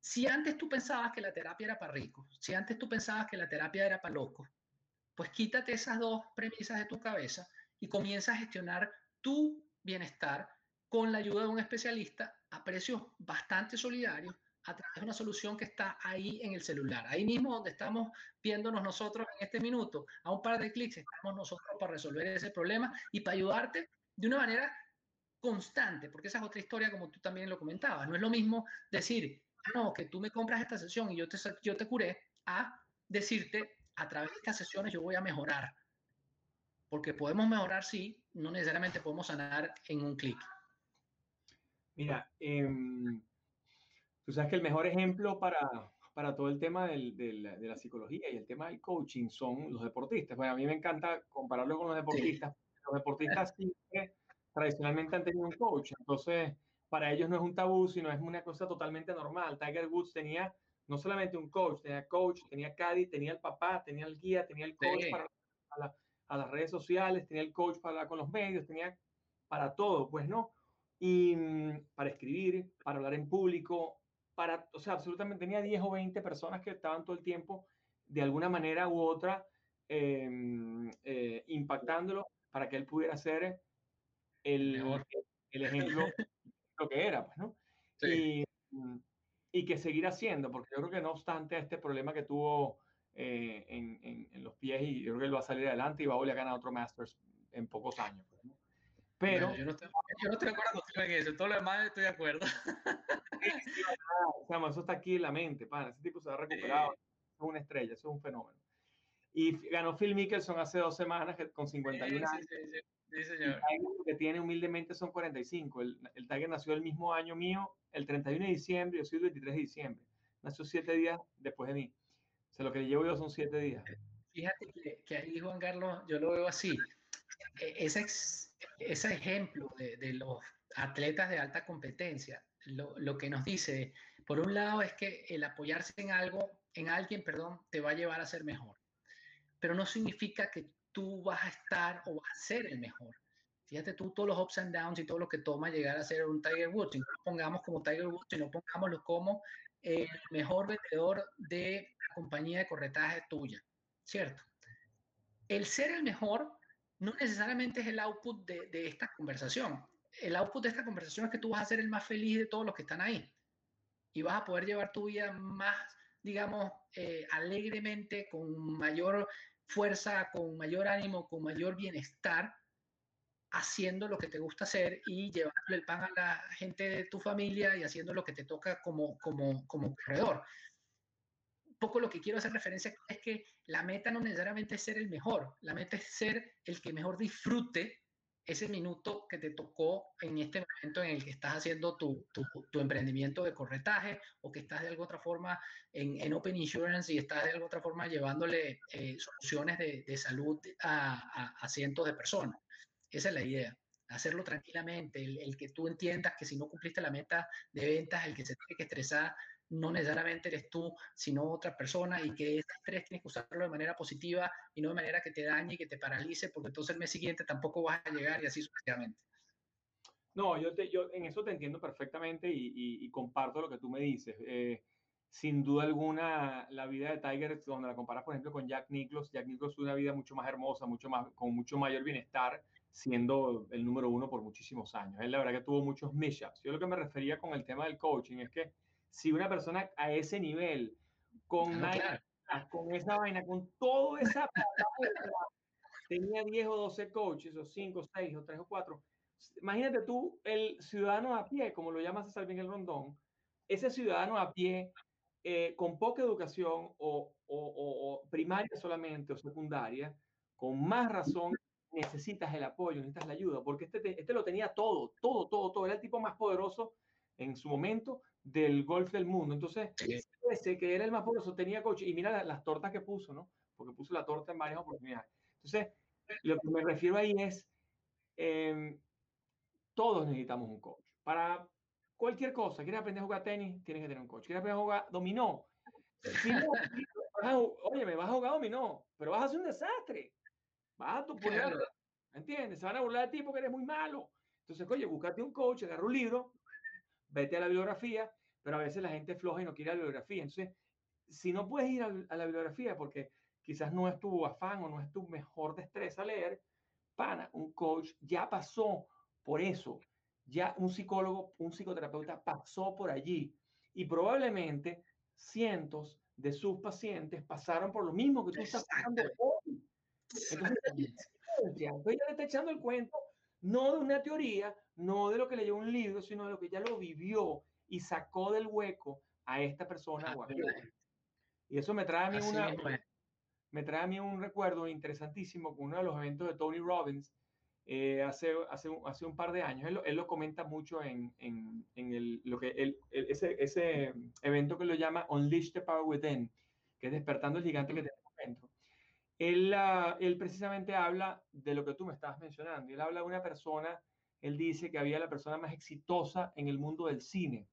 si antes tú pensabas que la terapia era para ricos, si antes tú pensabas que la terapia era para locos, pues quítate esas dos premisas de tu cabeza y comienza a gestionar tu bienestar con la ayuda de un especialista a precios bastante solidarios a través de una solución que está ahí en el celular. Ahí mismo donde estamos viéndonos nosotros en este minuto, a un par de clics estamos nosotros para resolver ese problema y para ayudarte de una manera constante, porque esa es otra historia como tú también lo comentabas. No es lo mismo decir, ah, no, que tú me compras esta sesión y yo te, yo te curé, a decirte, a través de estas sesiones yo voy a mejorar. Porque podemos mejorar, sí, no necesariamente podemos sanar en un clic.
Mira, eh, tú sabes que el mejor ejemplo para, para todo el tema del, del, de la psicología y el tema del coaching son los deportistas. Bueno, a mí me encanta compararlo con los deportistas. Sí. Los deportistas siempre tradicionalmente han tenido un coach. Entonces, para ellos no es un tabú, sino es una cosa totalmente normal. Tiger Woods tenía no solamente un coach, tenía coach, tenía caddy, tenía el papá, tenía el guía, tenía el coach sí. para a, la, a, las redes sociales, tenía el coach para con los medios, tenía para todo, pues no. Y mm, para escribir, para hablar en público, para, o sea, absolutamente tenía 10 o 20 personas que estaban todo el tiempo de alguna manera u otra eh, eh, impactándolo para que él pudiera ser el, el ejemplo lo que era, pues, ¿no? Sí. Y, y, que seguir haciendo, porque yo creo que no obstante este problema que tuvo eh, en, en, en, los pies, y yo creo que él va a salir adelante y va a volver a ganar otro Masters en pocos años. Pues, ¿no? Pero...
No, yo, no estoy, yo, no estoy, de acuerdo contigo en eso, todo lo demás estoy de acuerdo.
o sea, eso está aquí en la mente, pana. ese tipo se ha recuperado, sí. es una estrella, eso es un fenómeno. Y ganó Phil Mickelson hace dos semanas con 51 años.
Sí, sí, Sí, señor.
El que tiene humildemente son 45. El, el Tiger nació el mismo año mío, el 31 de diciembre, yo soy el 23 de diciembre. Nació siete días después de mí. O sea, lo que le llevo yo son siete días.
Fíjate que, que ahí, Juan Carlos, yo lo veo así. E, ese, ese ejemplo de, de los atletas de alta competencia, lo, lo, que nos dice, por un lado, es que el apoyarse en algo, en alguien, perdón, te va a llevar a ser mejor. Pero no significa que tú vas a estar o vas a ser el mejor. Fíjate tú todos los ups and downs y todo lo que toma llegar a ser un Tiger Woods. Y no lo pongamos como Tiger Woods, sino pongámoslo como el mejor vendedor de la compañía de corretaje tuya, ¿cierto? El ser el mejor no necesariamente es el output de, de esta conversación. El output de esta conversación es que tú vas a ser el más feliz de todos los que están ahí. Y vas a poder llevar tu vida más, digamos, eh, alegremente, con mayor fuerza, con mayor ánimo, con mayor bienestar, haciendo lo que te gusta hacer y llevándole el pan a la gente de tu familia y haciendo lo que te toca como, como, como corredor. Poco lo que quiero hacer referencia es que la meta no necesariamente es ser el mejor, la meta es ser el que mejor disfrute ese minuto que te tocó en este momento en el que estás haciendo tu, tu, tu emprendimiento de corretaje o que estás de alguna otra forma en, en, Open Insurance y estás de alguna otra forma llevándole eh, soluciones de, de salud a, a, a, cientos de personas. Esa es la idea. Hacerlo tranquilamente, el, el, que tú entiendas que si no cumpliste la meta de ventas, el que se tiene que estresar no necesariamente eres tú, sino otra persona y que ese estrés tienes que usarlo de manera positiva y no de manera que te dañe y que te paralice, porque entonces el mes siguiente tampoco vas a llegar y así sucesivamente.
No, yo, te, yo en eso te entiendo perfectamente y, y, y comparto lo que tú me dices. Eh, sin duda alguna, la vida de Tiger, donde la comparas, por ejemplo, con Jack Nicklaus, Jack Nicklaus tuvo una vida mucho más hermosa, mucho más, con mucho mayor bienestar, siendo el número uno por muchísimos años. Él, la verdad, que tuvo muchos mishaps. Yo lo que me refería con el tema del coaching es que si una persona a ese nivel con,
claro.
con esa vaina, con todo esa tenía 10 o 12 coaches, o 5, 6, o 3 o 4. Imagínate tú, el ciudadano a pie, como lo llama César Miguel Rondón, ese ciudadano a pie eh, con poca educación o, o, o, o primaria solamente o secundaria, con más razón necesitas el apoyo, necesitas la ayuda, porque este, te- este lo tenía todo, todo, todo, todo. Era el tipo más poderoso en su momento del golf del mundo. Entonces,
Sí.
ese que era el más poderoso tenía coach. Y mira la- las tortas que puso, ¿no? Porque puso la torta en varias oportunidades. Entonces, lo que me refiero ahí es, em, todos necesitamos un coach. Para cualquier cosa, quieres aprender a jugar tenis, tienes que tener un coach. Quieres aprender a jugar dominó. Si no, vas a oye, me vas a jugar dominó, pero vas a hacer un desastre. Vas a tu
Claro.
¿me entiendes? Se van a burlar de ti porque eres muy malo. Entonces, oye, búscate un coach, agarra un libro, vete a la bibliografía, pero a veces la gente es floja y no quiere la bibliografía. Entonces, si no puedes ir a, la bibliografía porque quizás no es tu afán o no es tu mejor destreza leer, pana, un coach ya pasó por eso. Ya un psicólogo, un psicoterapeuta pasó por allí y probablemente cientos de sus pacientes pasaron por lo mismo que tú estás pasando. Entonces, ya, le está echando el cuento no de una teoría, no de lo que leyó un libro, sino de lo que ya lo vivió y sacó del hueco a esta persona. o a aquella. Y eso me trae a mí
Así
una, me trae a mí un recuerdo interesantísimo con uno de los eventos de Tony Robbins eh, hace, hace, un, hace un par de años. Él, lo- él lo comenta mucho en, en, en el, lo que él, ese, ese evento que lo llama Unleash the Power Within, que es despertando el gigante que tenemos dentro. Él, ah, él precisamente habla de lo que tú me estabas mencionando. Él habla de una persona, él dice que había la persona más exitosa en el mundo del cine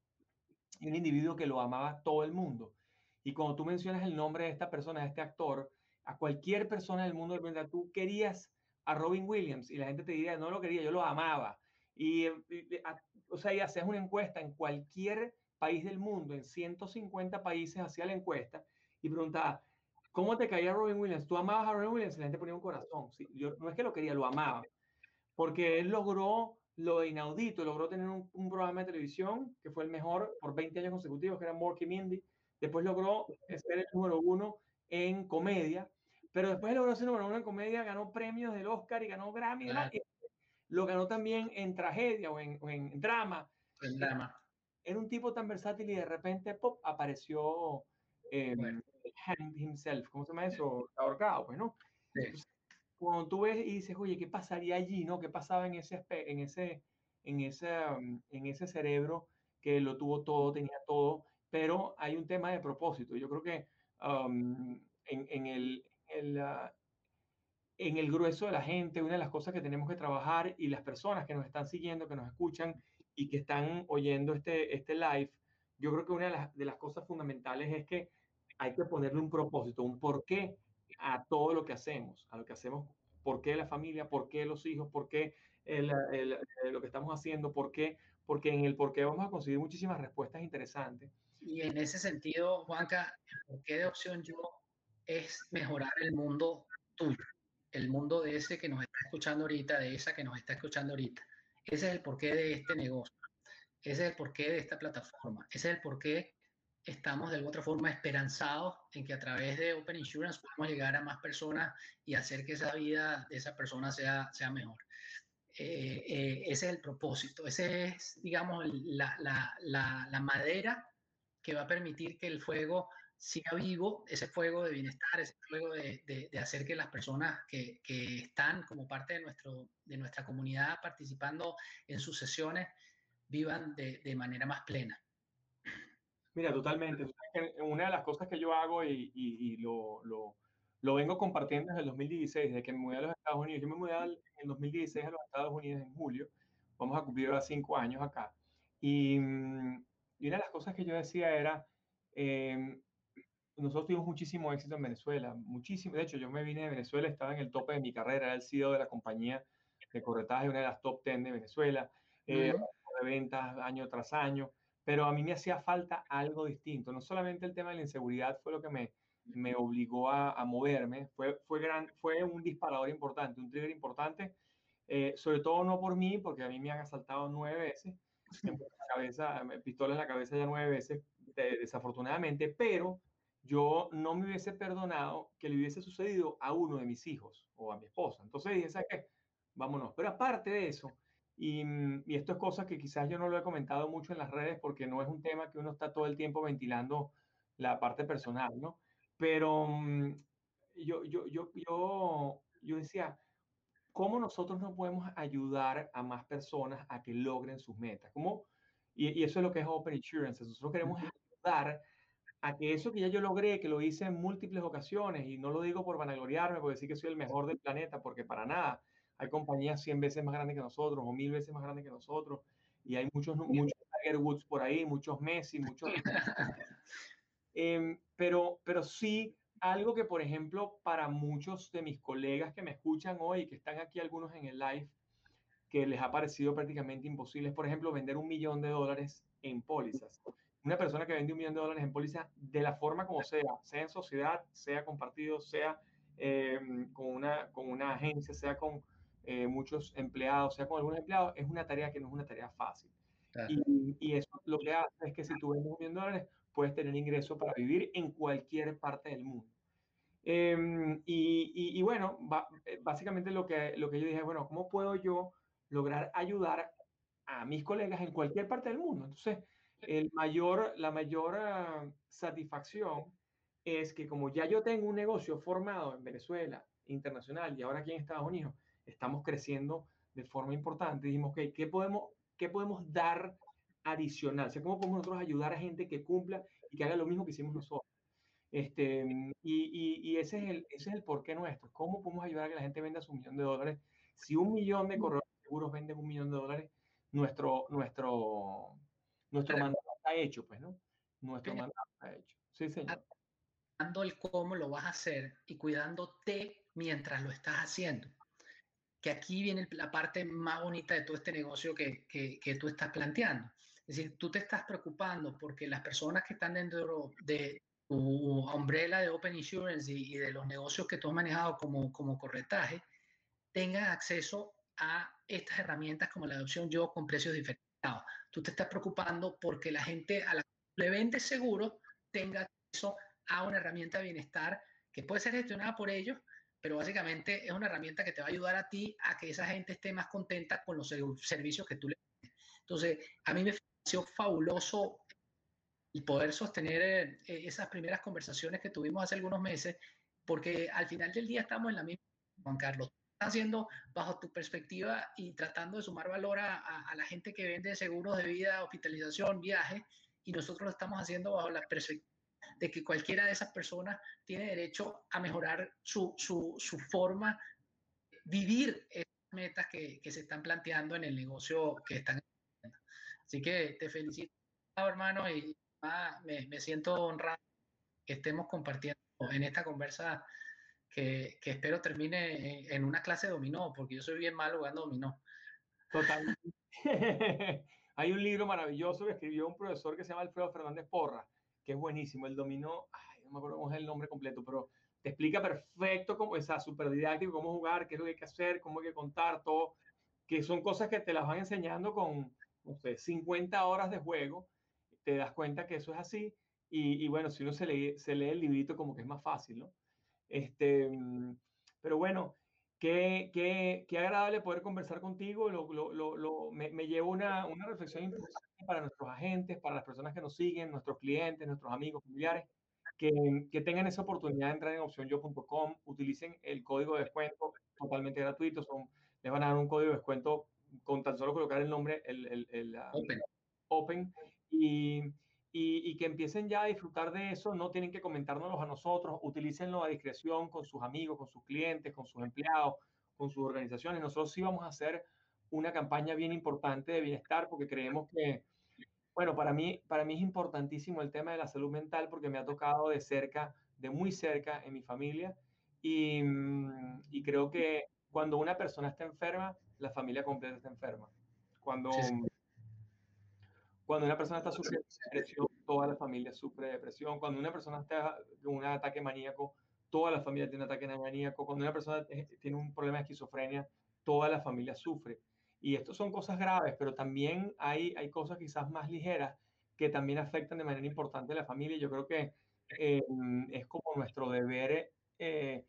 un individuo que lo amaba todo el mundo. Y cuando tú mencionas el nombre de esta persona, de este actor, a cualquier persona del mundo, tú querías a Robin Williams y la gente te diría, no lo quería, yo lo amaba. Y, eh, y, y, a- o sea, y hacías una encuesta en cualquier país del mundo, en 150 países hacía la encuesta y preguntaba, ¿cómo te caía Robin Williams? ¿Tú amabas a Robin Williams? Y la gente ponía un corazón. Sí, yo, no es que lo quería, lo amaba. Porque él logró lo inaudito, logró tener un, un programa de televisión que fue el mejor por 20 años consecutivos, que era Morky Mindy. Después logró ser el número uno en comedia, pero después logró ser número uno en comedia, ganó premios del Oscar y ganó Grammy. y lo ganó también en tragedia o en, o en drama.
El drama.
Era un tipo tan versátil y de repente pop, apareció eh,
Bueno.
Hanged himself, ¿cómo se llama eso? Ahorcado, pues, ¿no?
Sí.
Entonces, cuando tú ves y dices, oye, ¿qué pasaría allí, no? ¿Qué pasaba en ese, en ese, en ese, um, en ese cerebro que lo tuvo todo, tenía todo? Pero hay un tema de propósito. Yo creo que um, en, en el, el, ah, en el grueso de la gente, una de las cosas que tenemos que trabajar y las personas que nos están siguiendo, que nos escuchan y que están oyendo este, este live, yo creo que una de las, de las cosas fundamentales es que hay que ponerle un propósito, un porqué a todo lo que hacemos, a lo que hacemos, por qué la familia, por qué los hijos, por qué eh, lo que estamos haciendo, por qué, porque en el por qué vamos a conseguir muchísimas respuestas interesantes.
Y en ese sentido, Juanca, el porqué de opción yo es mejorar el mundo tuyo, el mundo de ese que nos está escuchando ahorita, de esa que nos está escuchando ahorita. Ese es el porqué de este negocio, ese es el porqué de esta plataforma, ese es el porqué estamos de alguna otra forma esperanzados en que a través de Open Insurance podamos llegar a más personas y hacer que esa vida de esa persona sea, sea mejor. Eh, eh, ese es el propósito, ese es, digamos, la, la, la, la madera que va a permitir que el fuego siga vivo, ese fuego de bienestar, ese fuego de, de, de hacer que las personas que, que, están como parte de, nuestro, de nuestra comunidad participando en sus sesiones vivan de, de manera más plena.
Mira, totalmente. Una de las cosas que yo hago y, y, y lo, lo, lo, vengo compartiendo desde el 2016, desde que me mudé a los Estados Unidos. Yo me mudé en el 2016 a los Estados Unidos en julio. Vamos a cumplir ahora cinco años acá. Y, y, una de las cosas que yo decía era, eh, nosotros tuvimos muchísimo éxito en Venezuela, muchísimo. De hecho, yo me vine de Venezuela, estaba en el tope de mi carrera, era el CEO de la compañía de corretaje, una de las top 10 de Venezuela, eh, uh -huh. de ventas año tras año pero a mí me hacía falta algo distinto. No solamente el tema de la inseguridad fue lo que me, me obligó a, a moverme, fue, fue, gran, fue un disparador importante, un trigger importante, eh, sobre todo no por mí, porque a mí me han asaltado nueve veces, la cabeza, pistola en la cabeza ya nueve veces, de, desafortunadamente, pero yo no me hubiese perdonado que le hubiese sucedido a uno de mis hijos o a mi esposa. Entonces dije, ¿sabes qué? Vámonos. Pero aparte de eso, y, y, esto es cosa que quizás yo no lo he comentado mucho en las redes porque no es un tema que uno está todo el tiempo ventilando la parte personal, ¿no? Pero mm, yo, yo, yo, yo, yo decía, ¿cómo nosotros no podemos ayudar a más personas a que logren sus metas? ¿Cómo? Y, y eso es lo que es Open Insurance. Nosotros queremos ayudar a que eso que ya yo logré, que lo hice en múltiples ocasiones, y no lo digo por vanagloriarme, por decir que soy el mejor del planeta, porque para nada, hay compañías 100 veces más grandes que nosotros o mil veces más grandes que nosotros, y hay muchos, muchos Tiger Woods por ahí, muchos Messi, muchos... eh, pero, pero sí, algo que, por ejemplo, para muchos de mis colegas que me escuchan hoy, que están aquí algunos en el live, que les ha parecido prácticamente imposible, es, por ejemplo, vender un millón de dólares en pólizas. Una persona que vende un millón de dólares en póliza de la forma como sea, sea en sociedad, sea compartido, sea eh, con, una, con una agencia, sea con eh, muchos empleados, sea con algunos empleados, es una tarea que no es una tarea fácil. Y, y, eso lo que hace es que si tú vendes un millón de dólares, puedes tener ingreso para vivir en cualquier parte del mundo. Eh, y, y, bueno, básicamente lo que, lo que yo dije, bueno, ¿cómo puedo yo lograr ayudar a mis colegas en cualquier parte del mundo? Entonces, el mayor, la mayor uh, satisfacción es que como ya yo tengo un negocio formado en Venezuela, internacional y ahora aquí en Estados Unidos, estamos creciendo de forma importante. Dijimos, okay, ¿qué, podemos, ¿qué podemos dar adicional? O sea, ¿cómo podemos nosotros ayudar a gente que cumpla y que haga lo mismo que hicimos nosotros? Este, y, y, ese, es el, ese es el porqué nuestro. ¿Cómo podemos ayudar a que la gente venda su millón de dólares? Si un millón de corredores seguros venden un millón de dólares, nuestro, nuestro, nuestro mandato está hecho, pues, ¿no? Nuestro mandato está hecho. Sí, señor.
Dando el cómo lo vas a hacer y cuidándote mientras lo estás haciendo. Que aquí viene la parte más bonita de todo este negocio que, que, que tú estás planteando. Es decir, tú te estás preocupando porque las personas que están dentro de tu umbrella de Open Insurance y, y de los negocios que tú has manejado como, como corretaje tengan acceso a estas herramientas como la adopción yo con precios diferentes Tú te estás preocupando porque la gente a la que le vende seguro tenga acceso a una herramienta de bienestar que puede ser gestionada por ellos, pero básicamente es una herramienta que te va a ayudar a ti a que esa gente esté más contenta con los servicios que tú le das. Entonces, a mí me pareció fabuloso el poder sostener eh, esas primeras conversaciones que tuvimos hace algunos meses, porque al final del día estamos en la misma, Juan Carlos haciendo bajo tu perspectiva y tratando de sumar valor a, a, la gente que vende seguros de vida, hospitalización, viaje, y nosotros lo estamos haciendo bajo la perspectiva de que cualquiera de esas personas tiene derecho a mejorar su, su, su forma, vivir esas metas que, que, se están planteando en el negocio que están haciendo. Así que te felicito, hermano, y ah, me, me siento honrado que estemos compartiendo en esta conversa que, que, espero termine en una clase de dominó, porque yo soy bien malo jugando dominó.
Totalmente. Hay un libro maravilloso que escribió un profesor que se llama Alfredo Fernández Porra, que es buenísimo. El dominó, no me acuerdo cómo es el nombre completo, pero te explica perfecto cómo, esa súper didáctico, cómo jugar, qué es lo que hay que hacer, cómo hay que contar, todo, que son cosas que te las van enseñando con, no sé, 50 horas de juego, te das cuenta que eso es así, y, bueno, si uno se lee, se lee el librito como que es más fácil, ¿no? Este, mm, pero bueno, qué, qué, qué agradable poder conversar contigo. Lo, lo, lo, me, me, una, una reflexión importante para nuestros agentes, para las personas que nos siguen, nuestros clientes, nuestros amigos, familiares, que, que tengan esa oportunidad de entrar en opcionyo.com, utilicen el código de descuento totalmente gratuito, son, les van a dar un código de descuento con tan solo colocar el nombre, el, el, el
Open.
Open y y, y, que empiecen ya a disfrutar de eso, no tienen que comentárnoslo a nosotros, utilícenlo a discreción con sus amigos, con sus clientes, con sus empleados, con sus organizaciones. Nosotros sí vamos a hacer una campaña bien importante de bienestar porque creemos que, bueno, para mí, para mí es importantísimo el tema de la salud mental porque me ha tocado de cerca, de muy cerca en mi familia y, y creo que cuando una persona está enferma, la familia completa está enferma. Cuando... Sí, sí cuando una persona está sufriendo depresión, toda la familia sufre depresión. Cuando una persona está con un ataque maníaco, toda la familia tiene un ataque maníaco. Cuando una persona tiene un problema de esquizofrenia, toda la familia sufre. Y esto son cosas graves, pero también hay, hay cosas quizás más ligeras que también afectan de manera importante a la familia. Yo creo que em, es como nuestro deber eh,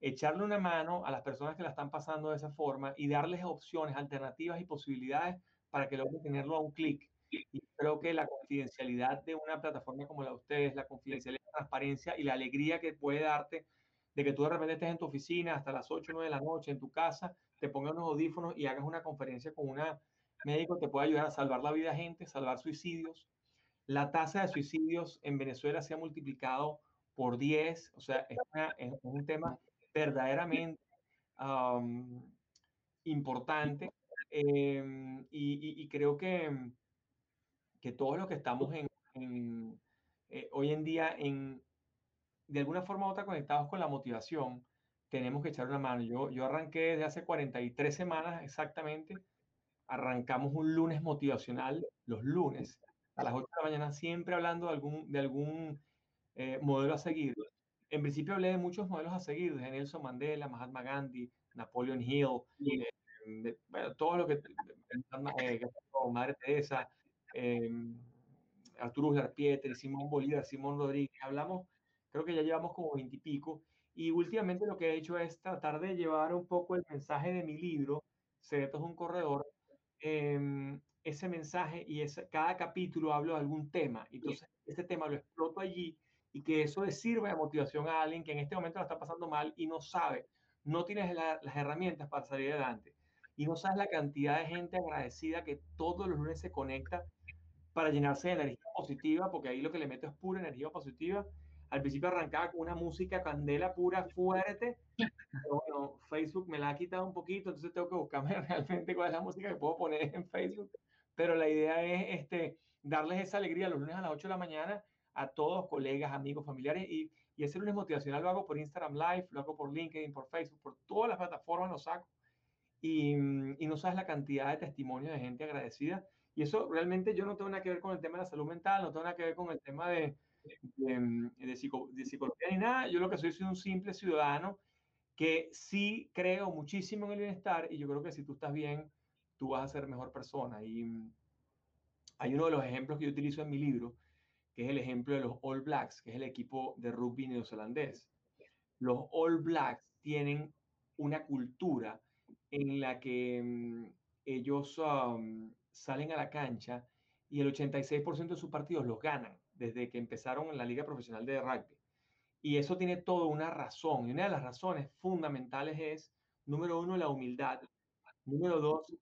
echarle una mano a las personas que la están pasando de esa forma y darles opciones, alternativas y posibilidades para que logren tenerlo a un clic. Y creo que la confidencialidad de una plataforma como la de ustedes, la confidencialidad, la transparencia y la alegría que puede darte de que tú de repente estés en tu oficina hasta las 8 o 9 de la noche en tu casa, te pongas unos audífonos y hagas una conferencia con una médico, te puede ayudar a salvar la vida de gente, salvar suicidios. La tasa de suicidios en Venezuela se ha multiplicado por 10, o sea, es, un tema verdaderamente importante em, y, creo que, que todos los que estamos en, eh, hoy en día en, de alguna forma u otra conectados con la motivación, tenemos que echar una mano. Yo, yo arranqué desde hace 43 semanas exactamente, arrancamos un lunes motivacional los lunes a las 8 de la mañana, siempre hablando de algún, de algún eh, modelo a seguir. En principio hablé de muchos modelos a seguir, de Nelson Mandela, Mahatma Gandhi, Napoleon Hill, eh, bueno, todo lo que, eh, Madre Teresa, eh, Arturo Garpietri, Simón Bolívar, Simón Rodríguez, hablamos, creo que ya llevamos como veintipico, y, y últimamente lo que he hecho es tratar de llevar un poco el mensaje de mi libro, Secretos de un Corredor, eh, ese mensaje y ese, cada capítulo hablo de algún tema. Entonces, ese tema lo exploto allí y que eso le sirva de motivación a alguien que en este momento lo está pasando mal y no sabe, no tienes las herramientas para salir adelante. Y no sabes la cantidad de gente agradecida que todos los lunes se conecta para llenarse de energía positiva, porque ahí lo que le meto es pura energía positiva. Al principio arrancaba con una música candela pura, fuerte, pero bueno, Facebook me la ha quitado un poquito, entonces tengo que buscarme realmente cuál es la música que puedo poner en Facebook pero la idea es este, darles esa alegría los lunes a las 8 de la mañana a todos, colegas, amigos, familiares, y, y ese lunes motivacional lo hago por Instagram Live, lo hago por LinkedIn, por Facebook, por todas las plataformas lo saco, y, y no sabes la cantidad de testimonios de gente agradecida, y eso realmente yo no tengo nada que ver con el tema de la salud mental, no tengo nada que ver con el tema de, de, de, psicología ni nada, yo lo que soy es un simple ciudadano que sí creo muchísimo en el bienestar, y yo creo que si tú estás bien, tú vas a ser mejor persona. Y mm, hay uno de los ejemplos que yo utilizo en mi libro, que es el ejemplo de los All Blacks, que es el equipo de rugby neozelandés. Los All Blacks tienen una cultura en la que mm, ellos um, salen a la cancha y el 86% de sus partidos los ganan desde que empezaron en la liga profesional de rugby. Y eso tiene toda una razón. Y una de las razones fundamentales es, número uno, la humildad. Número dos,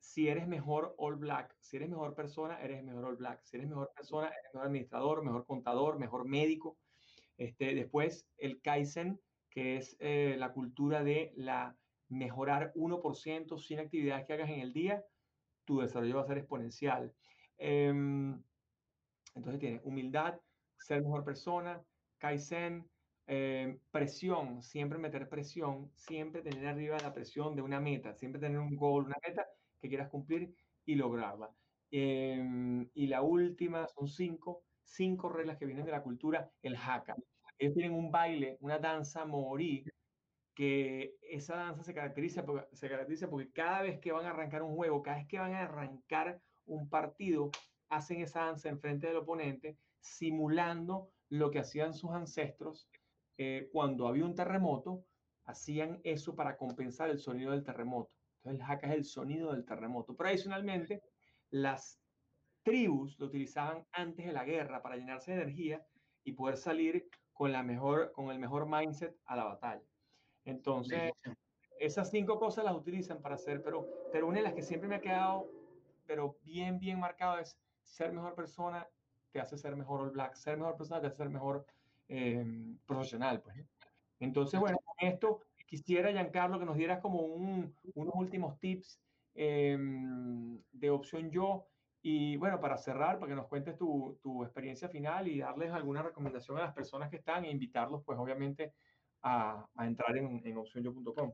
si eres mejor All Black, si eres mejor persona, eres mejor All Black. Si eres mejor persona, eres mejor administrador, mejor contador, mejor médico. Este, después, el Kaizen, que es eh, la cultura de la mejorar 1% sin actividades que hagas en el día, tu desarrollo va a ser exponencial. Em, entonces tienes humildad, ser mejor persona, Kaizen, em, presión, siempre meter presión, siempre tener arriba la presión de una meta, siempre tener un goal, una meta que quieras cumplir y lograrla. Em, y la última son cinco, cinco reglas que vienen de la cultura, el haka. Ellos tienen un baile, una danza morí, que esa danza se caracteriza, porque, se caracteriza porque cada vez que van a arrancar un juego, cada vez que van a arrancar un partido, hacen esa danza enfrente del oponente, simulando lo que hacían sus ancestros eh, cuando había un terremoto, hacían eso para compensar el sonido del terremoto. Entonces el haka es el sonido del terremoto. Pero adicionalmente, las tribus lo utilizaban antes de la guerra para llenarse de energía y poder salir con, la mejor, con el mejor mindset a la batalla. Entonces, esas cinco cosas las utilizan para hacer, pero, pero una de las que siempre me ha quedado, pero bien, bien marcado es ser mejor persona te hace ser mejor All Black, ser mejor persona te hace ser mejor eh, profesional. Pues. Entonces, bueno, con esto quisiera, Giancarlo, que nos dieras como un, unos últimos tips em, de opción yo. Y bueno, para cerrar, para que nos cuentes tu, tu, experiencia final y darles alguna recomendación a las personas que están e invitarlos, pues obviamente, a, a entrar en, en opcionyo.com.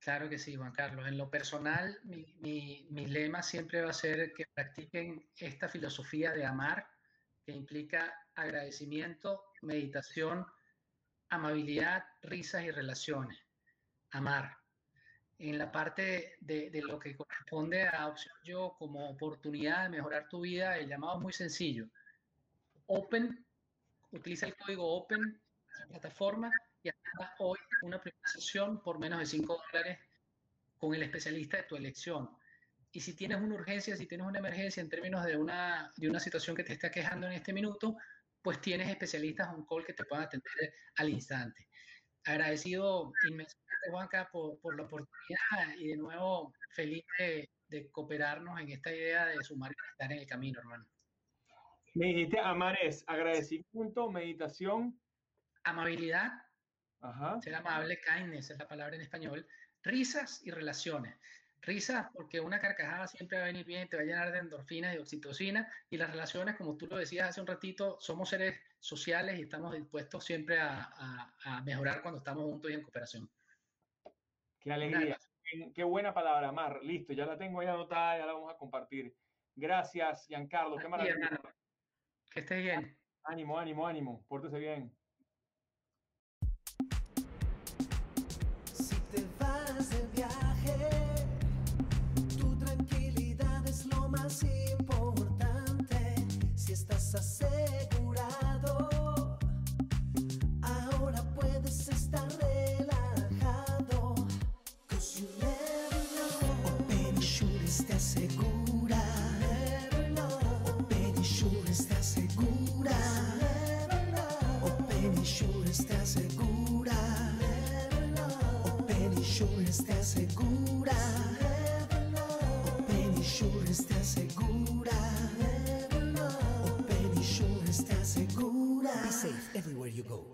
Claro que sí, Juan Carlos. En lo personal, mi, lema siempre va a ser que practiquen esta filosofía de amar, que implica agradecimiento, meditación, amabilidad, risas y relaciones amar. En la parte de, lo que corresponde a opción yo como oportunidad de mejorar tu vida, el llamado es muy sencillo. Open, utiliza el código Open en la plataforma y hasta hoy una primera sesión por menos de 5 dólares con el especialista de tu elección. Y si tienes una urgencia, si tienes una emergencia en términos de una, de una situación que te está quejando en este minuto, pues tienes especialistas on call que te puedan atender al instante. Agradecido inmensamente, Juanca, por, por la oportunidad y de nuevo feliz de, de cooperarnos en esta idea de sumar y estar en el camino, hermano.
Me dijiste amares, agradecimiento, meditación.
Amabilidad,
Ajá.
ser amable, kindness es la palabra en español, risas y relaciones. Risas porque una carcajada siempre va a venir bien, te va a llenar de endorfinas y oxitocina y las relaciones, como tú lo decías hace un ratito, somos seres sociales y estamos dispuestos siempre a, a- a mejorar cuando estamos juntos y en cooperación.
Qué alegría. Qué- buena palabra, Mar. Listo, ya la tengo ahí anotada, ya la vamos a compartir. Gracias, Giancarlo. Qué maravilla.
Que estés bien.
Ánimo, ánimo, ánimo. Pórtese bien.
Si estás safe everywhere you go.